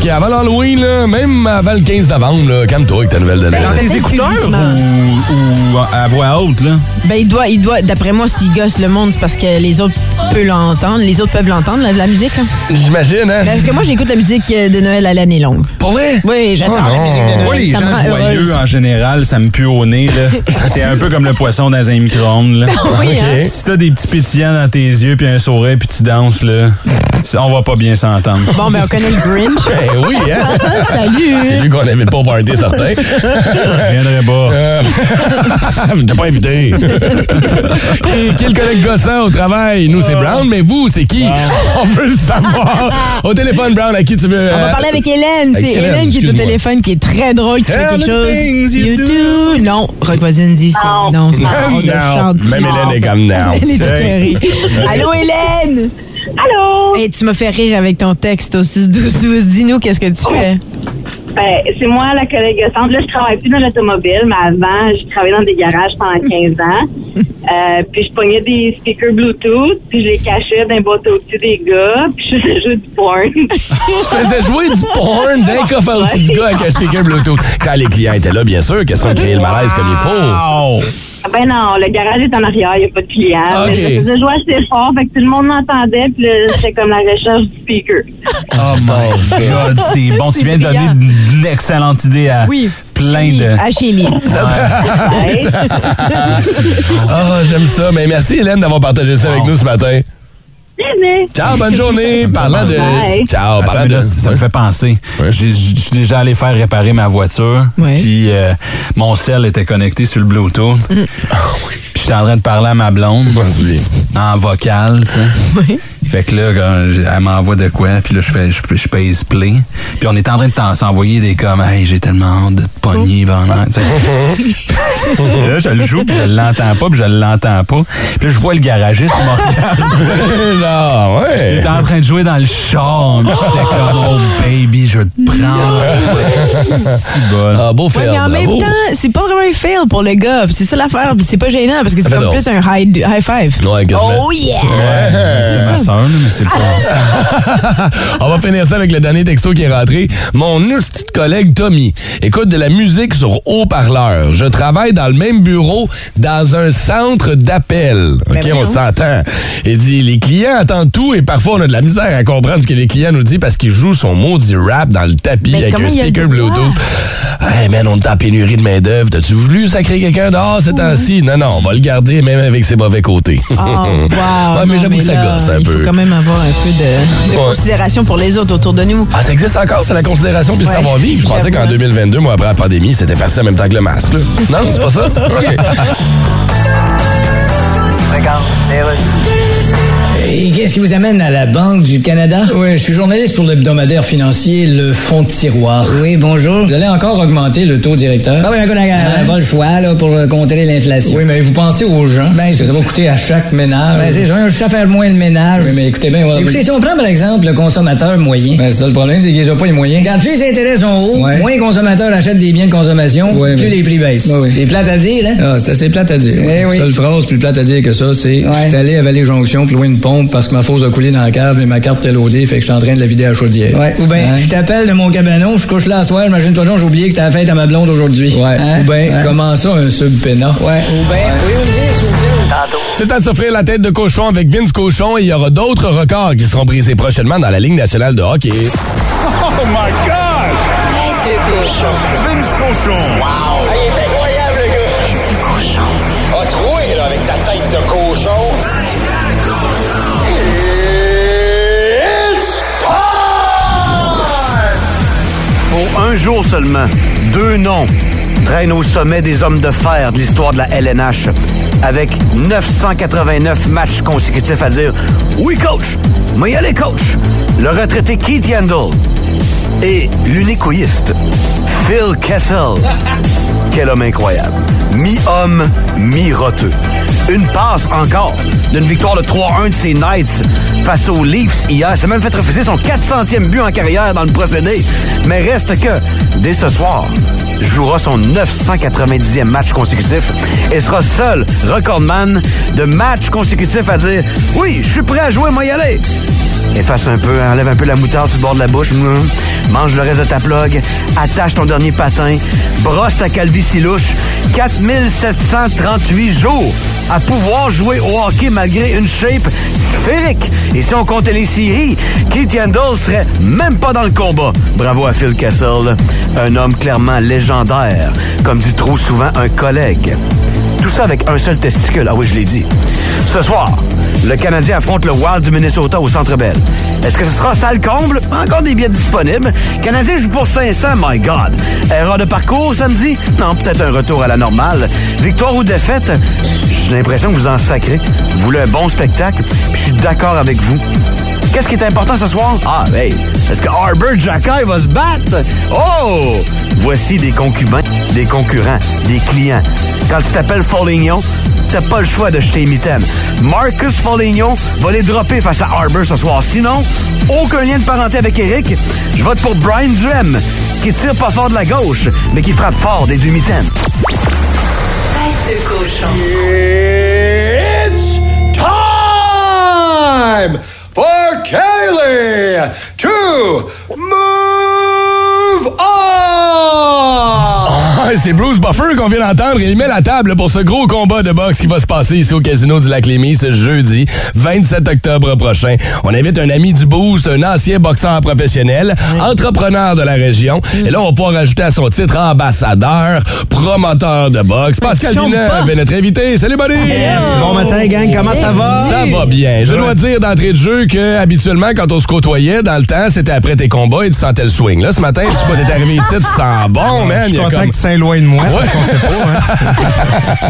Speaker 2: OK? Avant l'Halloween, là, même avant le 15 novembre, là, calme-toi avec ta nouvelle de
Speaker 3: Dans tes écouteurs ou, ou à voix haute, là?
Speaker 4: Ben, il doit, il doit d'après moi, s'il gosse le monde, c'est parce que les autres peuvent l'entendre. Les autres peuvent l'entendre, la, la musique. là.
Speaker 2: J'imagine, hein?
Speaker 4: Parce que moi, j'écoute la musique euh, de Noël à l'année longue.
Speaker 2: Pour vrai?
Speaker 4: Oui, j'adore
Speaker 2: Oh
Speaker 4: la
Speaker 2: non.
Speaker 4: musique de Noël.
Speaker 3: Moi, les
Speaker 4: Ça
Speaker 3: gens joyeux,
Speaker 4: heureuse.
Speaker 3: en général, ça me pue au nez. là. C'est un peu comme le poisson dans un micro-ondes. là.
Speaker 4: Oui,
Speaker 2: OK.
Speaker 4: hein?
Speaker 3: Si t'as des petits pétillants dans tes yeux puis un sourire puis tu danses, là, on va pas bien s'entendre.
Speaker 4: Bon, ben, on connaît le Grinch.
Speaker 2: Ben oui, hein? C'est
Speaker 4: Salut!
Speaker 2: lui qu'on n'invite pas au party, certain.
Speaker 3: Je viendrai pas.
Speaker 2: Euh, t'ai pas invité. est le collègue gossant au travail? Nous, c'est Brown, mais vous, c'est qui? On veut le savoir. Au téléphone, Brown, à qui tu veux?
Speaker 4: On va
Speaker 2: euh,
Speaker 4: parler avec Hélène. C'est
Speaker 2: Hélène,
Speaker 4: Hélène qui est au téléphone, qui est très drôle, qui fait quelque
Speaker 3: the
Speaker 4: chose.
Speaker 3: things you
Speaker 4: do. Non, Rock Voisine dit ça. Non, ça, on le
Speaker 2: Non.
Speaker 4: chante.
Speaker 2: Même Hélène est comme non.
Speaker 4: Elle est écœurée. Allô, Hélène?
Speaker 6: Allô?
Speaker 4: Et tu m'as fait rire avec ton texte au 6-12-12. Dis-nous, qu'est-ce que tu fais?
Speaker 6: Ben, c'est moi, la collègue centre. Là, je travaille plus dans l'automobile, mais avant, je travaillais dans des garages pendant 15 ans. Euh, puis je pognais des speakers Bluetooth, puis je les cachais dans les boîtes au-dessus des gars, puis je faisais jouer du porn.
Speaker 2: Tu faisais jouer du porn? D'un coffre à outils du gars avec un speaker Bluetooth. Quand les clients étaient là, bien sûr, question de créer le malaise comme il faut.
Speaker 6: ben non, le garage est en arrière, il n'y a pas de clients.
Speaker 2: Ok.
Speaker 6: Mais je faisais jouer assez fort, fait que tout le monde m'entendait, puis c'était comme la recherche du speaker.
Speaker 3: Oh my God, c'est bon. Tu viens de donner une excellente idée à
Speaker 4: Oui.
Speaker 3: plein
Speaker 4: Chélie,
Speaker 3: de...
Speaker 4: À Chélie.
Speaker 2: Ah, j'aime ça. Mais merci, Hélène, d'avoir partagé ça avec nous ce matin. Ciao, bonne journée. Parlant de.
Speaker 6: Bye.
Speaker 2: Ciao, parlant de.
Speaker 3: ça me fait penser. Je suis déjà allé faire réparer ma voiture. Puis euh, mon cell était connecté sur le Bluetooth. Puis j'étais en train de parler à ma blonde en vocal, tu sais.
Speaker 4: Oui.
Speaker 3: Fait que là, quand elle m'envoie de quoi, puis là, je fais, je, je pèse play. Puis on est en train de s'envoyer des comme, hey, j'ai tellement hâte de te pogner sais. Puis là, je le joue, puis je l'entends pas, puis je l'entends pas. Puis là, je vois le garagiste me regarde.
Speaker 2: Non,
Speaker 3: Il
Speaker 2: ouais.
Speaker 3: était en train de jouer dans le char. puis J'étais comme, oh baby, je vais te prendre. Si bol.
Speaker 2: Ah, beau
Speaker 4: Ouais,
Speaker 2: fail.
Speaker 4: mais en même temps, c'est pas vraiment un fail pour le gars. puis C'est ça l'affaire. puis C'est pas gênant parce que c'est comme
Speaker 2: drôle.
Speaker 4: plus un high, high five.
Speaker 2: Ouais.
Speaker 4: Oh yeah!
Speaker 3: C'était ma soeur, mais c'est le fun.
Speaker 2: On va finir ça avec le dernier texto qui est rentré. Mon petit collègue Tommy écoute de la musique sur haut-parleur. Je travaille dans le même bureau dans un centre d'appel. OK,
Speaker 4: Ben
Speaker 2: on
Speaker 4: voyons.
Speaker 2: s'entend. Il dit les clients attendent tout et parfois on a de la misère à comprendre ce que les clients nous disent parce qu'ils jouent son maudit rap dans le tapis
Speaker 4: Mais
Speaker 2: avec un speaker? Bluetooth. Hey man, on est en pénurie de main-d'œuvre. T'as-tu voulu sacrer quelqu'un dehors ces temps-ci? Non, non, on va le garder même avec ses mauvais côtés.
Speaker 4: Oh, wow.
Speaker 2: Ouais, mais j'avoue que ça gosse un peu.
Speaker 4: Quand même avoir un peu de, de
Speaker 2: Ouais.
Speaker 4: considération pour les autres autour de nous.
Speaker 2: Ah, ça existe encore, c'est la considération puis le
Speaker 4: Ouais,
Speaker 2: savoir-vivre. Je pensais qu'en
Speaker 4: hein.
Speaker 2: 2022, moi, après la pandémie, c'était passé en même temps que le masque. là. Non, c'est pas ça? OK.
Speaker 5: Et qu'est-ce qui vous amène à la Banque du Canada? Oui, je suis journaliste pour l'hebdomadaire financier Le Fonds de tiroir. Oui, bonjour. Vous allez encore augmenter le taux directeur? Ah oui, on n'a pas le choix là, pour contrer l'inflation. Oui, mais vous pensez aux gens? Ben, que ça va coûter à chaque ménage. Ben, c'est ça, juste à faire moins le ménage. Oui, mais écoutez bien, écoutez, si on prend par exemple le consommateur moyen. Ben, c'est ça le problème, c'est qu'ils n'ont pas les moyens. Quand plus les intérêts sont hauts, moins les consommateurs achètent des biens de consommation, plus les prix baissent. C'est plate à dire, hein? Ah, c'est assez plate à dire. Seule phrase plus plate à dire que ça, c'est je suis allé à Vallée Jonction pour louer une pompe parce que ma fosse a coulé dans la cave mais ma carte était loadée, fait que je suis en train de la vider à la chaudière. Ou bien, je t'appelle de mon cabanon, je couche là à soir, imagine-toi donc, j'ai oublié que c'était la fête à ma blonde aujourd'hui. Ouais. Ou bien, comment ça, un sub pénat? Ouais. Ou bien,
Speaker 2: C'est temps de s'offrir la tête de cochon avec Vince Cochon et il y aura d'autres records qui seront brisés prochainement dans la Ligue nationale de hockey.
Speaker 1: Oh my God! Tête de cochon. Vince cochon. Wow! il est incroyable, le gars! Tête de cochon. A troué, là, avec ta tête de cochon.
Speaker 9: Un jour seulement, deux noms traînent au sommet des hommes de fer de l'histoire de la LNH.
Speaker 8: avec 989 matchs consécutifs à dire Oui, coach, mais y aller, coach. Le retraité Keith Yandel et l'unicoïste Phil Kessel. Quel homme incroyable. Mi-homme, mi-roteux. Une passe encore d'une victoire de 3-1 de ses Knights face aux Leafs hier. A même fait refuser son 400e but en carrière dans le procédé. Mais reste que, dès ce soir, jouera son 990e match consécutif et sera seul recordman de matchs consécutifs à dire « Oui, je suis prêt à jouer, moi y aller ». Efface un peu, enlève un peu la moutarde sur le bord de la bouche. Mmh. Mange le reste de ta plug. Attache ton dernier patin. Brosse ta calvitie louche. 4738 jours à pouvoir jouer au hockey malgré une shape sphérique. Et si on comptait les séries, Keith Yandel serait même pas dans le combat. Bravo à Phil Kessel, un homme clairement légendaire, comme dit trop souvent un collègue. Tout ça avec un seul testicule. Ah oui, je l'ai dit. Ce soir, le Canadien affronte le Wild du Minnesota au Centre Bell. Est-ce que ce sera salle comble? Encore des billets disponibles. Canadien joue pour 500, my God. Erreur de parcours samedi? Non, peut-être un retour à la normale. Victoire ou défaite? J'ai l'impression que vous en sacrez. Vous voulez un bon spectacle? Puis je suis d'accord avec vous. Qu'est-ce qui est important ce soir? Ah, hey, est-ce que Arbor Jacky va se battre? Oh! Voici des concubins, des concurrents, des clients. Quand tu t'appelles Foligno, t'as pas le choix de jeter mitaine. Marcus Foligno va les dropper face à Arbor ce soir. Sinon, aucun lien de parenté avec Eric. Je vote pour Brian Duhem, qui tire pas fort de la gauche, mais qui frappe fort des deux mitaines.
Speaker 1: To move on.
Speaker 2: C'est Bruce Buffer qu'on vient d'entendre. Il met la table pour ce gros combat de boxe qui va se passer ici au Casino du Lac-Lémy ce jeudi 27 octobre prochain. On invite un ami du Boost, un ancien boxeur professionnel, entrepreneur de la région. Et là, on va pouvoir rajouter à son titre ambassadeur, promoteur de boxe. Pascal Villeneuve est notre invité. Salut, buddy!
Speaker 10: Bon matin, gang. Comment ça va?
Speaker 2: Ça va bien. Je dois dire d'entrée de jeu que habituellement, quand on se côtoyait, dans le temps, c'était après tes combats et tu sentais le swing. Là, ce matin, tu sais pas, t'es arrivé ici, tu sens bon, man.
Speaker 10: Je suis
Speaker 2: Il y a
Speaker 10: content
Speaker 2: comme-
Speaker 10: que tu loin de moi
Speaker 2: Ouais.
Speaker 10: parce qu'on sait pas. Hein?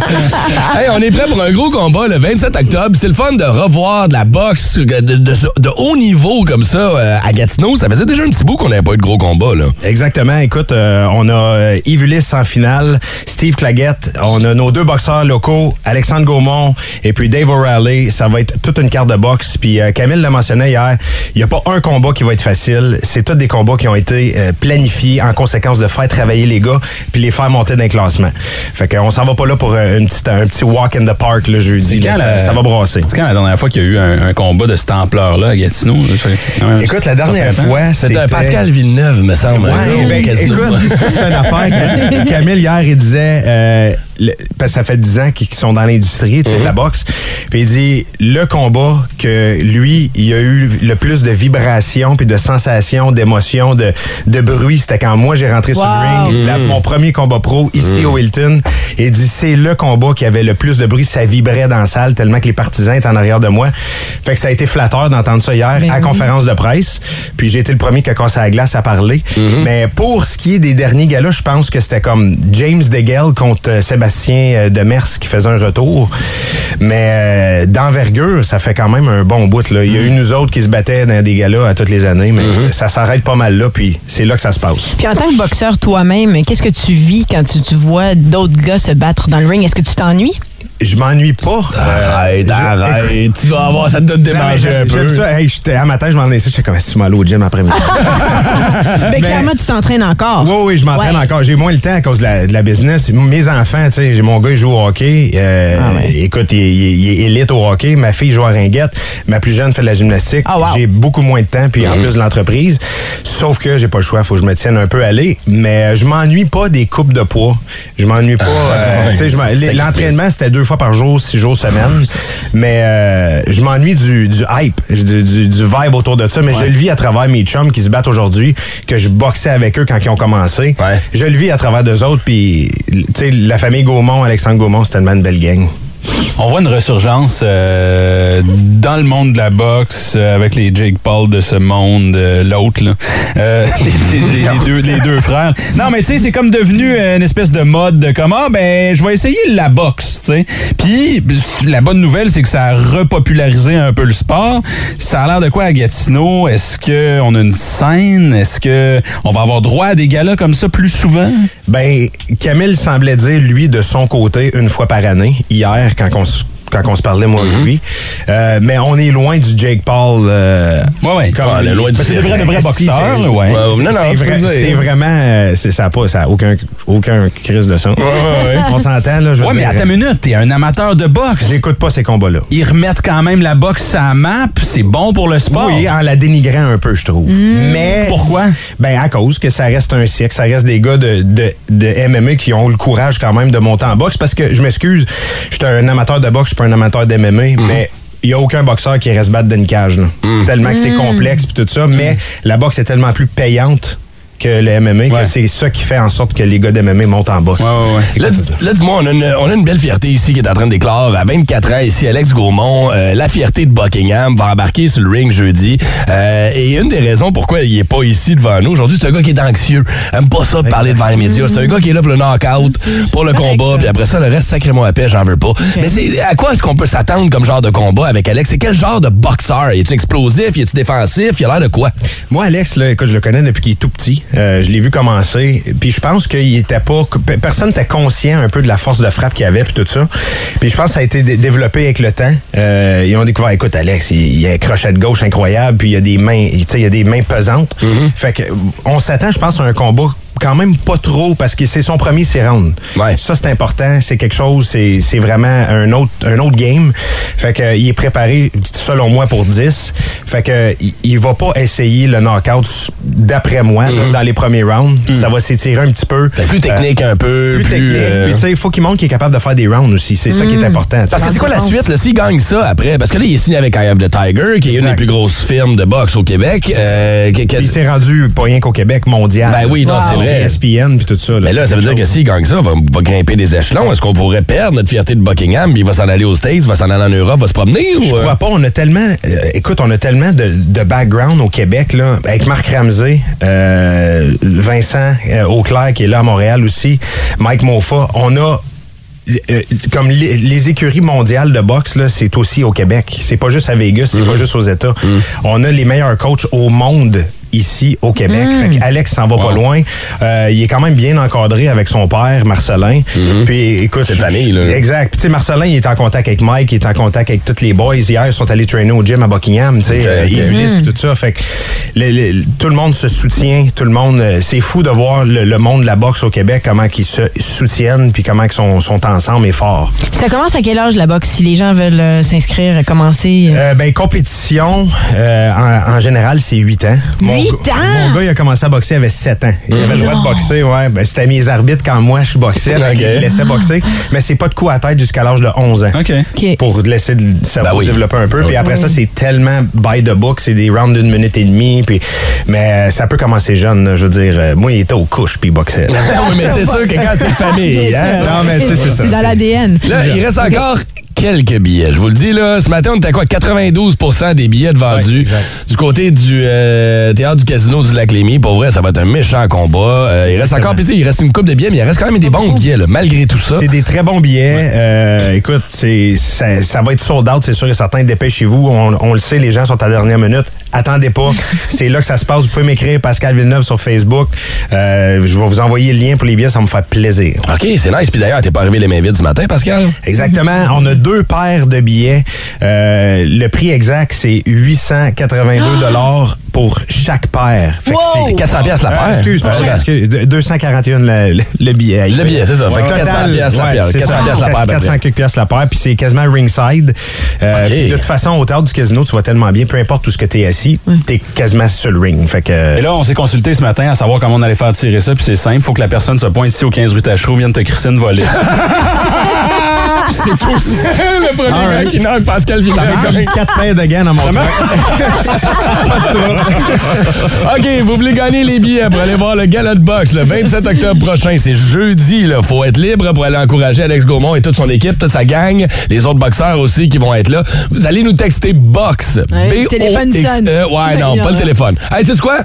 Speaker 2: Hey, on est prêt pour un gros combat le 27 octobre. C'est le fun de revoir de la boxe de, de- de haut niveau comme ça euh, à Gatineau. Ça faisait déjà un petit bout qu'on n'avait pas eu de gros combat. Là.
Speaker 10: Exactement. Écoute, euh, on a euh, Yves Ulysse en finale, Steve Claggett. On a nos deux boxeurs locaux, Alexandre Gaumont et puis Dave O'Reilly. Ça va être toute une carte de boxe. Puis euh, Camille le mentionnait hier, il n'y a pas un combat qui va être facile. C'est tous des combats qui ont été euh, planifiés en conséquence de faire travailler les gars puis les faire monter dans les classements. Fait qu'on s'en va pas là pour euh, une petite, un petit walk in the park le jeudi. là. ça,
Speaker 3: la-
Speaker 10: ça va brasser.
Speaker 3: C'est quand la dernière fois qu'il y a eu un, un combat de cette ampleur-là à Gatineau? là?
Speaker 10: Écoute, la dernière fois,
Speaker 2: C'était. Pascal Villeneuve, me semble.
Speaker 10: Ouais, ben, écoute, ça, c'est une affaire. que Camille, hier, il disait, euh, le- parce que ça fait 10 ans qu'ils sont dans l'industrie, tu sais, de la boxe. Puis il dit, le combat que lui, il a eu le plus de vibrations, puis de sensations, d'émotions, de, de bruit, c'était quand moi, j'ai rentré sur le ring, la- mon premier combat pro, ici au Hilton. Et il dit, c'est le combat qui avait le plus de bruit, ça vibrait dans la salle, tellement que les partisans étaient en arrière de moi. Fait que ça a été flatteur d'entendre ça hier
Speaker 4: Ben
Speaker 10: à
Speaker 4: oui.
Speaker 10: conférence de presse. Puis j'ai été le premier qui a cassé la glace à parler. Mais pour ce qui est des derniers galas, je pense que c'était comme James DeGale contre euh, Sébastien euh, Demers qui faisait un retour. Mais euh, d'envergure, ça fait quand même un bon bout. Là. Il y a eu nous autres qui se battaient dans des galas à toutes les années, mais ça, ça s'arrête pas mal là, puis c'est là que ça se passe.
Speaker 4: Puis en tant que boxeur toi-même, qu'est-ce que tu vis quand tu, tu vois d'autres gars se battre dans le ring? Est-ce que tu t'ennuies?
Speaker 10: Je m'ennuie pas.
Speaker 2: Arrête,
Speaker 10: Euh, je-
Speaker 2: arrête. Tu vas avoir, ça te doit te
Speaker 10: Non, mais
Speaker 2: démanger un peu.
Speaker 10: ça. Hey, j'étais- à matin, je m'en ai j'étais comme si je m'allais au gym après-midi.
Speaker 4: Ben, clairement, tu t'entraînes encore.
Speaker 10: Oui, oui, je m'entraîne
Speaker 4: Ouais.
Speaker 10: encore. J'ai moins le temps à cause de la, de la business. Mes enfants, tu sais, j'ai mon gars, il joue au hockey. Euh,
Speaker 4: Ah ouais.
Speaker 10: Écoute, il, il- il est élite au hockey. Ma fille joue à ringuette. Ma plus jeune fait de la gymnastique.
Speaker 4: Ah, wow.
Speaker 10: J'ai beaucoup moins de temps, puis en plus de l'entreprise. Sauf que j'ai pas le choix, faut que je me tienne un peu aller. Mais euh, je m'ennuie pas des coupes de poids. Je m'ennuie pas. euh, tu sais, je m'en-
Speaker 2: c'est
Speaker 10: L'entraînement, c'était deux fois par jour, six jours semaine. Mais euh, je m'ennuie du, du hype, du, du- du vibe autour de ça. Mais je le vis à travers mes chums qui se battent aujourd'hui, que je boxais avec eux quand ils ont commencé.
Speaker 2: Ouais.
Speaker 10: Je le vis à travers d'eux autres. Puis, tu sais, la famille Gaumont, Alexandre Gaumont, c'était tellement une belle gang.
Speaker 3: On voit une ressurgence euh, dans le monde de la boxe euh, avec les Jake Paul de ce monde, euh, l'autre. Euh, les, deux, les deux frères. Non, mais tu sais, c'est comme devenu une espèce de mode de comme, ah, ben, je vais essayer la boxe, tu sais. Puis, la bonne nouvelle, c'est que ça a repopularisé un peu le sport. Ça a l'air de quoi à Gatineau? Est-ce qu'on a une scène? Est-ce que on va avoir droit à des galas comme ça plus souvent?
Speaker 10: Ben, Camille semblait dire, lui, de son côté, une fois par année, hier, quand on se quand on se parlait, moi et lui. Euh, mais on est loin du Jake Paul. Euh,
Speaker 3: ouais, ouais.
Speaker 10: Comme
Speaker 2: loin du
Speaker 10: c'est vrai, de vrais
Speaker 2: Si,
Speaker 10: boxeurs,
Speaker 2: c'est-
Speaker 10: là, ouais. Vrai-
Speaker 2: le
Speaker 10: vraiment... euh, c'est- ça n'a pas, ça a aucun, aucun crise de son. On s'entend, là, je
Speaker 3: Ouais, mais
Speaker 10: dire,
Speaker 3: à ta minute, t'es un amateur de boxe.
Speaker 10: J'écoute pas ces combats-là.
Speaker 3: Ils remettent quand même la boxe à la map. C'est bon pour le sport.
Speaker 10: Oui, en la dénigrant un peu, je trouve. Mais
Speaker 3: Pourquoi?
Speaker 10: Ben à cause que ça reste un siècle, ça reste des gars de, de, de MMA qui ont le courage quand même de monter en boxe. Parce que je m'excuse, je suis un amateur de boxe, pas un amateur d'MMA, mais il y a aucun boxeur qui reste battre d'une cage. là. Tellement que c'est complexe puis tout ça. Mais la boxe est tellement plus payante que le MMA
Speaker 3: Ouais.
Speaker 10: que c'est ça qui fait en sorte que les gars d'MMA montent en boxe.
Speaker 3: Ouais, ouais, ouais.
Speaker 2: Là, là, dis-moi, on, a une- on a une belle fierté ici qui est en train d'éclore. À 24 ans, ici, Alex Gaumont, euh, la fierté de Buckingham, va embarquer sur le ring jeudi. Euh, et une des raisons pourquoi il est pas ici devant nous aujourd'hui, c'est un gars qui est anxieux. Aime pas ça de parler devant les médias. C'est un gars qui est là pour le knockout, pour le combat, puis après ça, le reste, sacrément à paix, j'en veux pas. Mais c'est à quoi est-ce qu'on peut s'attendre comme genre de combat avec Alex? C'est quel genre de boxeur? Est-tu explosif? Est-tu défensif? Il a l'air de quoi?
Speaker 10: Moi, Alex, là, écoute, je le connais depuis qu'il est tout petit. Euh, je l'ai vu commencer. Puis je pense qu'il était pas. Personne n'était conscient un peu de la force de frappe qu'il avait puis tout ça. Puis je pense que ça a été dé- développé avec le temps. Euh, ils ont découvert, écoute, Alex, il, il a un crochet de gauche incroyable, puis il a des mains, tu sais, il a des mains pesantes. Fait que on s'attend, je pense, à un combat quand même pas trop parce que c'est son premier s'y rendre.
Speaker 2: Ouais.
Speaker 10: Ça, c'est important. C'est quelque chose, c'est c'est vraiment un autre, un autre game. Fait que, euh, il est préparé, selon moi, pour 10. Fait que, il, il va pas essayer le knockout, d'après moi, là, dans les premiers rounds. Ça va s'étirer un petit peu.
Speaker 2: Fait plus technique un peu.
Speaker 10: Euh, plus
Speaker 2: plus,
Speaker 10: technique.
Speaker 2: euh,
Speaker 10: Puis, tu sais, il faut qu'il montre qu'il est capable de faire des rounds aussi. C'est ça qui est important.
Speaker 2: Parce que c'est quoi la suite, là, s'il gagne ça après? Parce que là, il est signé avec I Have the Tiger, qui est une des plus grosses firmes de boxe au Québec. Euh,
Speaker 10: Il s'est rendu pas rien qu'au Québec, mondial.
Speaker 2: Ben oui, non, c'est vrai.
Speaker 10: ESPN puis tout ça.
Speaker 2: Mais là, ça veut dire que s'il gagne ça, va, va grimper des échelons. Est-ce qu'on pourrait perdre notre fierté de Buckingham, puis il va s'en aller aux States, va s'en aller en Europe, va se promener?
Speaker 10: Je
Speaker 2: ou, euh?
Speaker 10: crois pas. On a tellement, euh, écoute, on a tellement de, de background au Québec là, avec Marc Ramsey, euh, Vincent euh, Auclair qui est là à Montréal aussi, Mike Mofa. On a comme les, les écuries mondiales de boxe là, c'est aussi au Québec. C'est pas juste à Vegas, c'est pas juste aux États. On a les meilleurs coachs au monde ici au Québec. Fait que Alex s'en va pas loin. Euh, il est quand même bien encadré avec son père Marcelin. Puis écoute,
Speaker 2: C'est famille, là.
Speaker 10: Exact. Puis tu sais Marcelin, il est en contact avec Mike, il est en contact avec tous les boys. Hier, ils sont allés traîner au gym à Buckingham, tu sais,
Speaker 2: Ok,
Speaker 10: euh,
Speaker 2: ok.
Speaker 10: Ulysse puis tout ça. Fait que le- le- tout le monde se soutient, tout le monde. euh, c'est fou de voir le, le monde de la boxe au Québec comment ils se soutiennent puis comment ils sont, sont ensemble et forts.
Speaker 4: Ça commence à quel âge la boxe si les gens veulent euh, s'inscrire, commencer? euh?
Speaker 10: Euh, ben compétition, euh, en, en général, c'est 8 ans. Mon
Speaker 4: Huit
Speaker 10: gars-
Speaker 4: ans?
Speaker 10: Mon gars, il a commencé à boxer, il avait 7 ans. Il avait le droit de boxer, ouais. Ben, c'était mes arbitres quand moi, je boxais. fait
Speaker 2: Ok.
Speaker 10: qu'il me laissait boxer. Mais c'est pas de coup à tête jusqu'à l'âge de 11 ans.
Speaker 3: OK.
Speaker 10: Pour laisser le cerveau
Speaker 2: Ben oui.
Speaker 10: se développer un peu. Puis après ça, c'est tellement by the book. C'est des rounds d'une minute et demie. Puis, mais ça peut commencer jeune. là. Je veux dire, euh, moi, il était au couche puis il boxait.
Speaker 2: oui, mais c'est sûr que quand c'est famille, hein?
Speaker 10: Non, mais tu sais, c'est ça.
Speaker 4: C'est dans l'ADN.
Speaker 2: Là, il reste encore quelques billets. Je vous le dis, là, ce matin, on était à quoi? 92% des billets de vendus.
Speaker 10: Ouais,
Speaker 2: du côté du euh, théâtre du casino du lac Lémy. Pour vrai, ça va être un méchant combat. Euh, il reste encore, sais, il reste une coupe de billets, mais il reste quand même des bons billets, là, malgré tout ça.
Speaker 10: C'est des très bons billets. Euh, écoute, c'est ça, ça va être sold out, c'est sûr et certain. Dépêchez-vous. On, on le sait, les gens sont à la dernière minute. Attendez pas. c'est là que ça se passe. Vous pouvez m'écrire Pascal Villeneuve sur Facebook. Euh, je vais vous envoyer le lien pour les billets. Ça va me faire plaisir.
Speaker 2: OK, c'est nice. Puis d'ailleurs, t'es pas arrivé les mains vides ce matin, Pascal?
Speaker 10: Exactement. On a deux paires de billets. Euh, le prix exact, c'est 882 dollars pour chaque paire. Fait que
Speaker 4: Wow!
Speaker 10: c'est
Speaker 2: 400 pièces la
Speaker 10: Euh,
Speaker 2: paire.
Speaker 10: excuse,
Speaker 2: Ah,
Speaker 10: excuse, excuse, de- 241 le, le- le billet.
Speaker 2: Le billet, c'est ça. Fait que 400 pièces la paire.
Speaker 10: c'est
Speaker 2: 400
Speaker 10: ça.
Speaker 2: pièces la paire, à peu
Speaker 10: 400
Speaker 2: près.
Speaker 10: quelques pièces la paire, puis c'est quasiment ringside. Euh, De toute façon, au théâtre du casino, tu vas tellement bien, peu importe où ce que t'es assis, t'es quasiment sur le ring. Fait que
Speaker 3: Et là, on s'est consulté ce matin à savoir comment on allait faire tirer ça, puis c'est simple, faut que la personne se pointe ici au 15 rue Tachereau, vienne te crisser une volée.
Speaker 2: C'est tous. le premier
Speaker 10: All
Speaker 2: gars
Speaker 10: right.
Speaker 2: qui knock, Pascal
Speaker 10: Ça
Speaker 2: Villeneuve.
Speaker 10: marche, quatre paires de gaines à mon truc.
Speaker 2: OK, vous voulez gagner les billets pour aller voir le Gala de boxe le 27 octobre prochain. C'est jeudi, là. Faut être libre pour aller encourager Alex Gaumont et toute son équipe, toute sa gang, les autres boxeurs aussi qui vont être là. Vous allez nous texter box.
Speaker 4: Ouais, le téléphone sonne.
Speaker 2: E. Ouais, non, pas le téléphone. Hey, c'est quoi?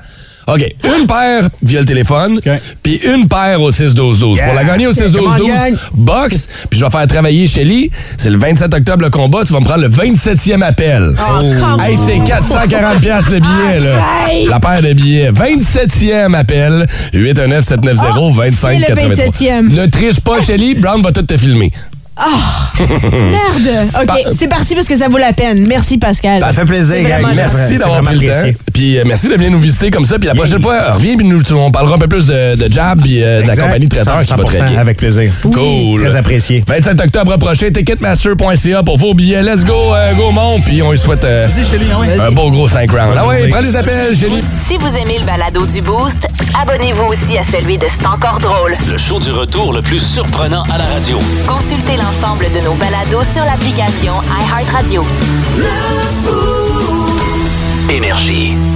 Speaker 2: OK, une paire via le téléphone, puis une paire au 6-12-12. Pour la gagner au
Speaker 10: Come on,
Speaker 2: 6-12-12,
Speaker 10: gang.
Speaker 2: box, puis je vais faire travailler Shelly. C'est le 27 octobre le combat. Tu vas me prendre le 27e appel.
Speaker 4: Oh,
Speaker 2: Hey, c'est 440 pièces le billet, là.
Speaker 4: Hey.
Speaker 2: La paire de billets. 27e appel. 819-790-2583.
Speaker 4: c'est le 27e.
Speaker 2: Ne triche pas, Shelly. Brown va tout te filmer.
Speaker 4: Merde! OK, c'est parti parce que ça vaut la peine. Merci, Pascal.
Speaker 10: Ça fait plaisir, gang.
Speaker 2: Merci d'avoir pris le temps. Puis euh, merci de venir nous visiter comme ça. Puis la prochaine fois, euh, reviens puis nous, tu- on parlera un peu plus de, de Jab puis euh, de la
Speaker 10: Exact.
Speaker 2: compagnie de traiteurs qui va très
Speaker 10: 100%,
Speaker 2: bien.
Speaker 10: Avec plaisir.
Speaker 2: Cool.
Speaker 10: Très apprécié.
Speaker 2: 27 octobre prochain, ticketmaster.ca pour vos billets. Let's go, euh, go monde. Puis on lui souhaite euh,
Speaker 3: ouais.
Speaker 2: un beau gros 5 rounds. Ah ouais, prends les appels, Shelly.
Speaker 11: Si vous aimez le balado du Boost, abonnez-vous aussi à celui de C'est encore drôle.
Speaker 12: Le show du retour le plus surprenant à la radio.
Speaker 11: Consultez l'ensemble de nos balados sur l'application iHeartRadio.
Speaker 12: Énergie.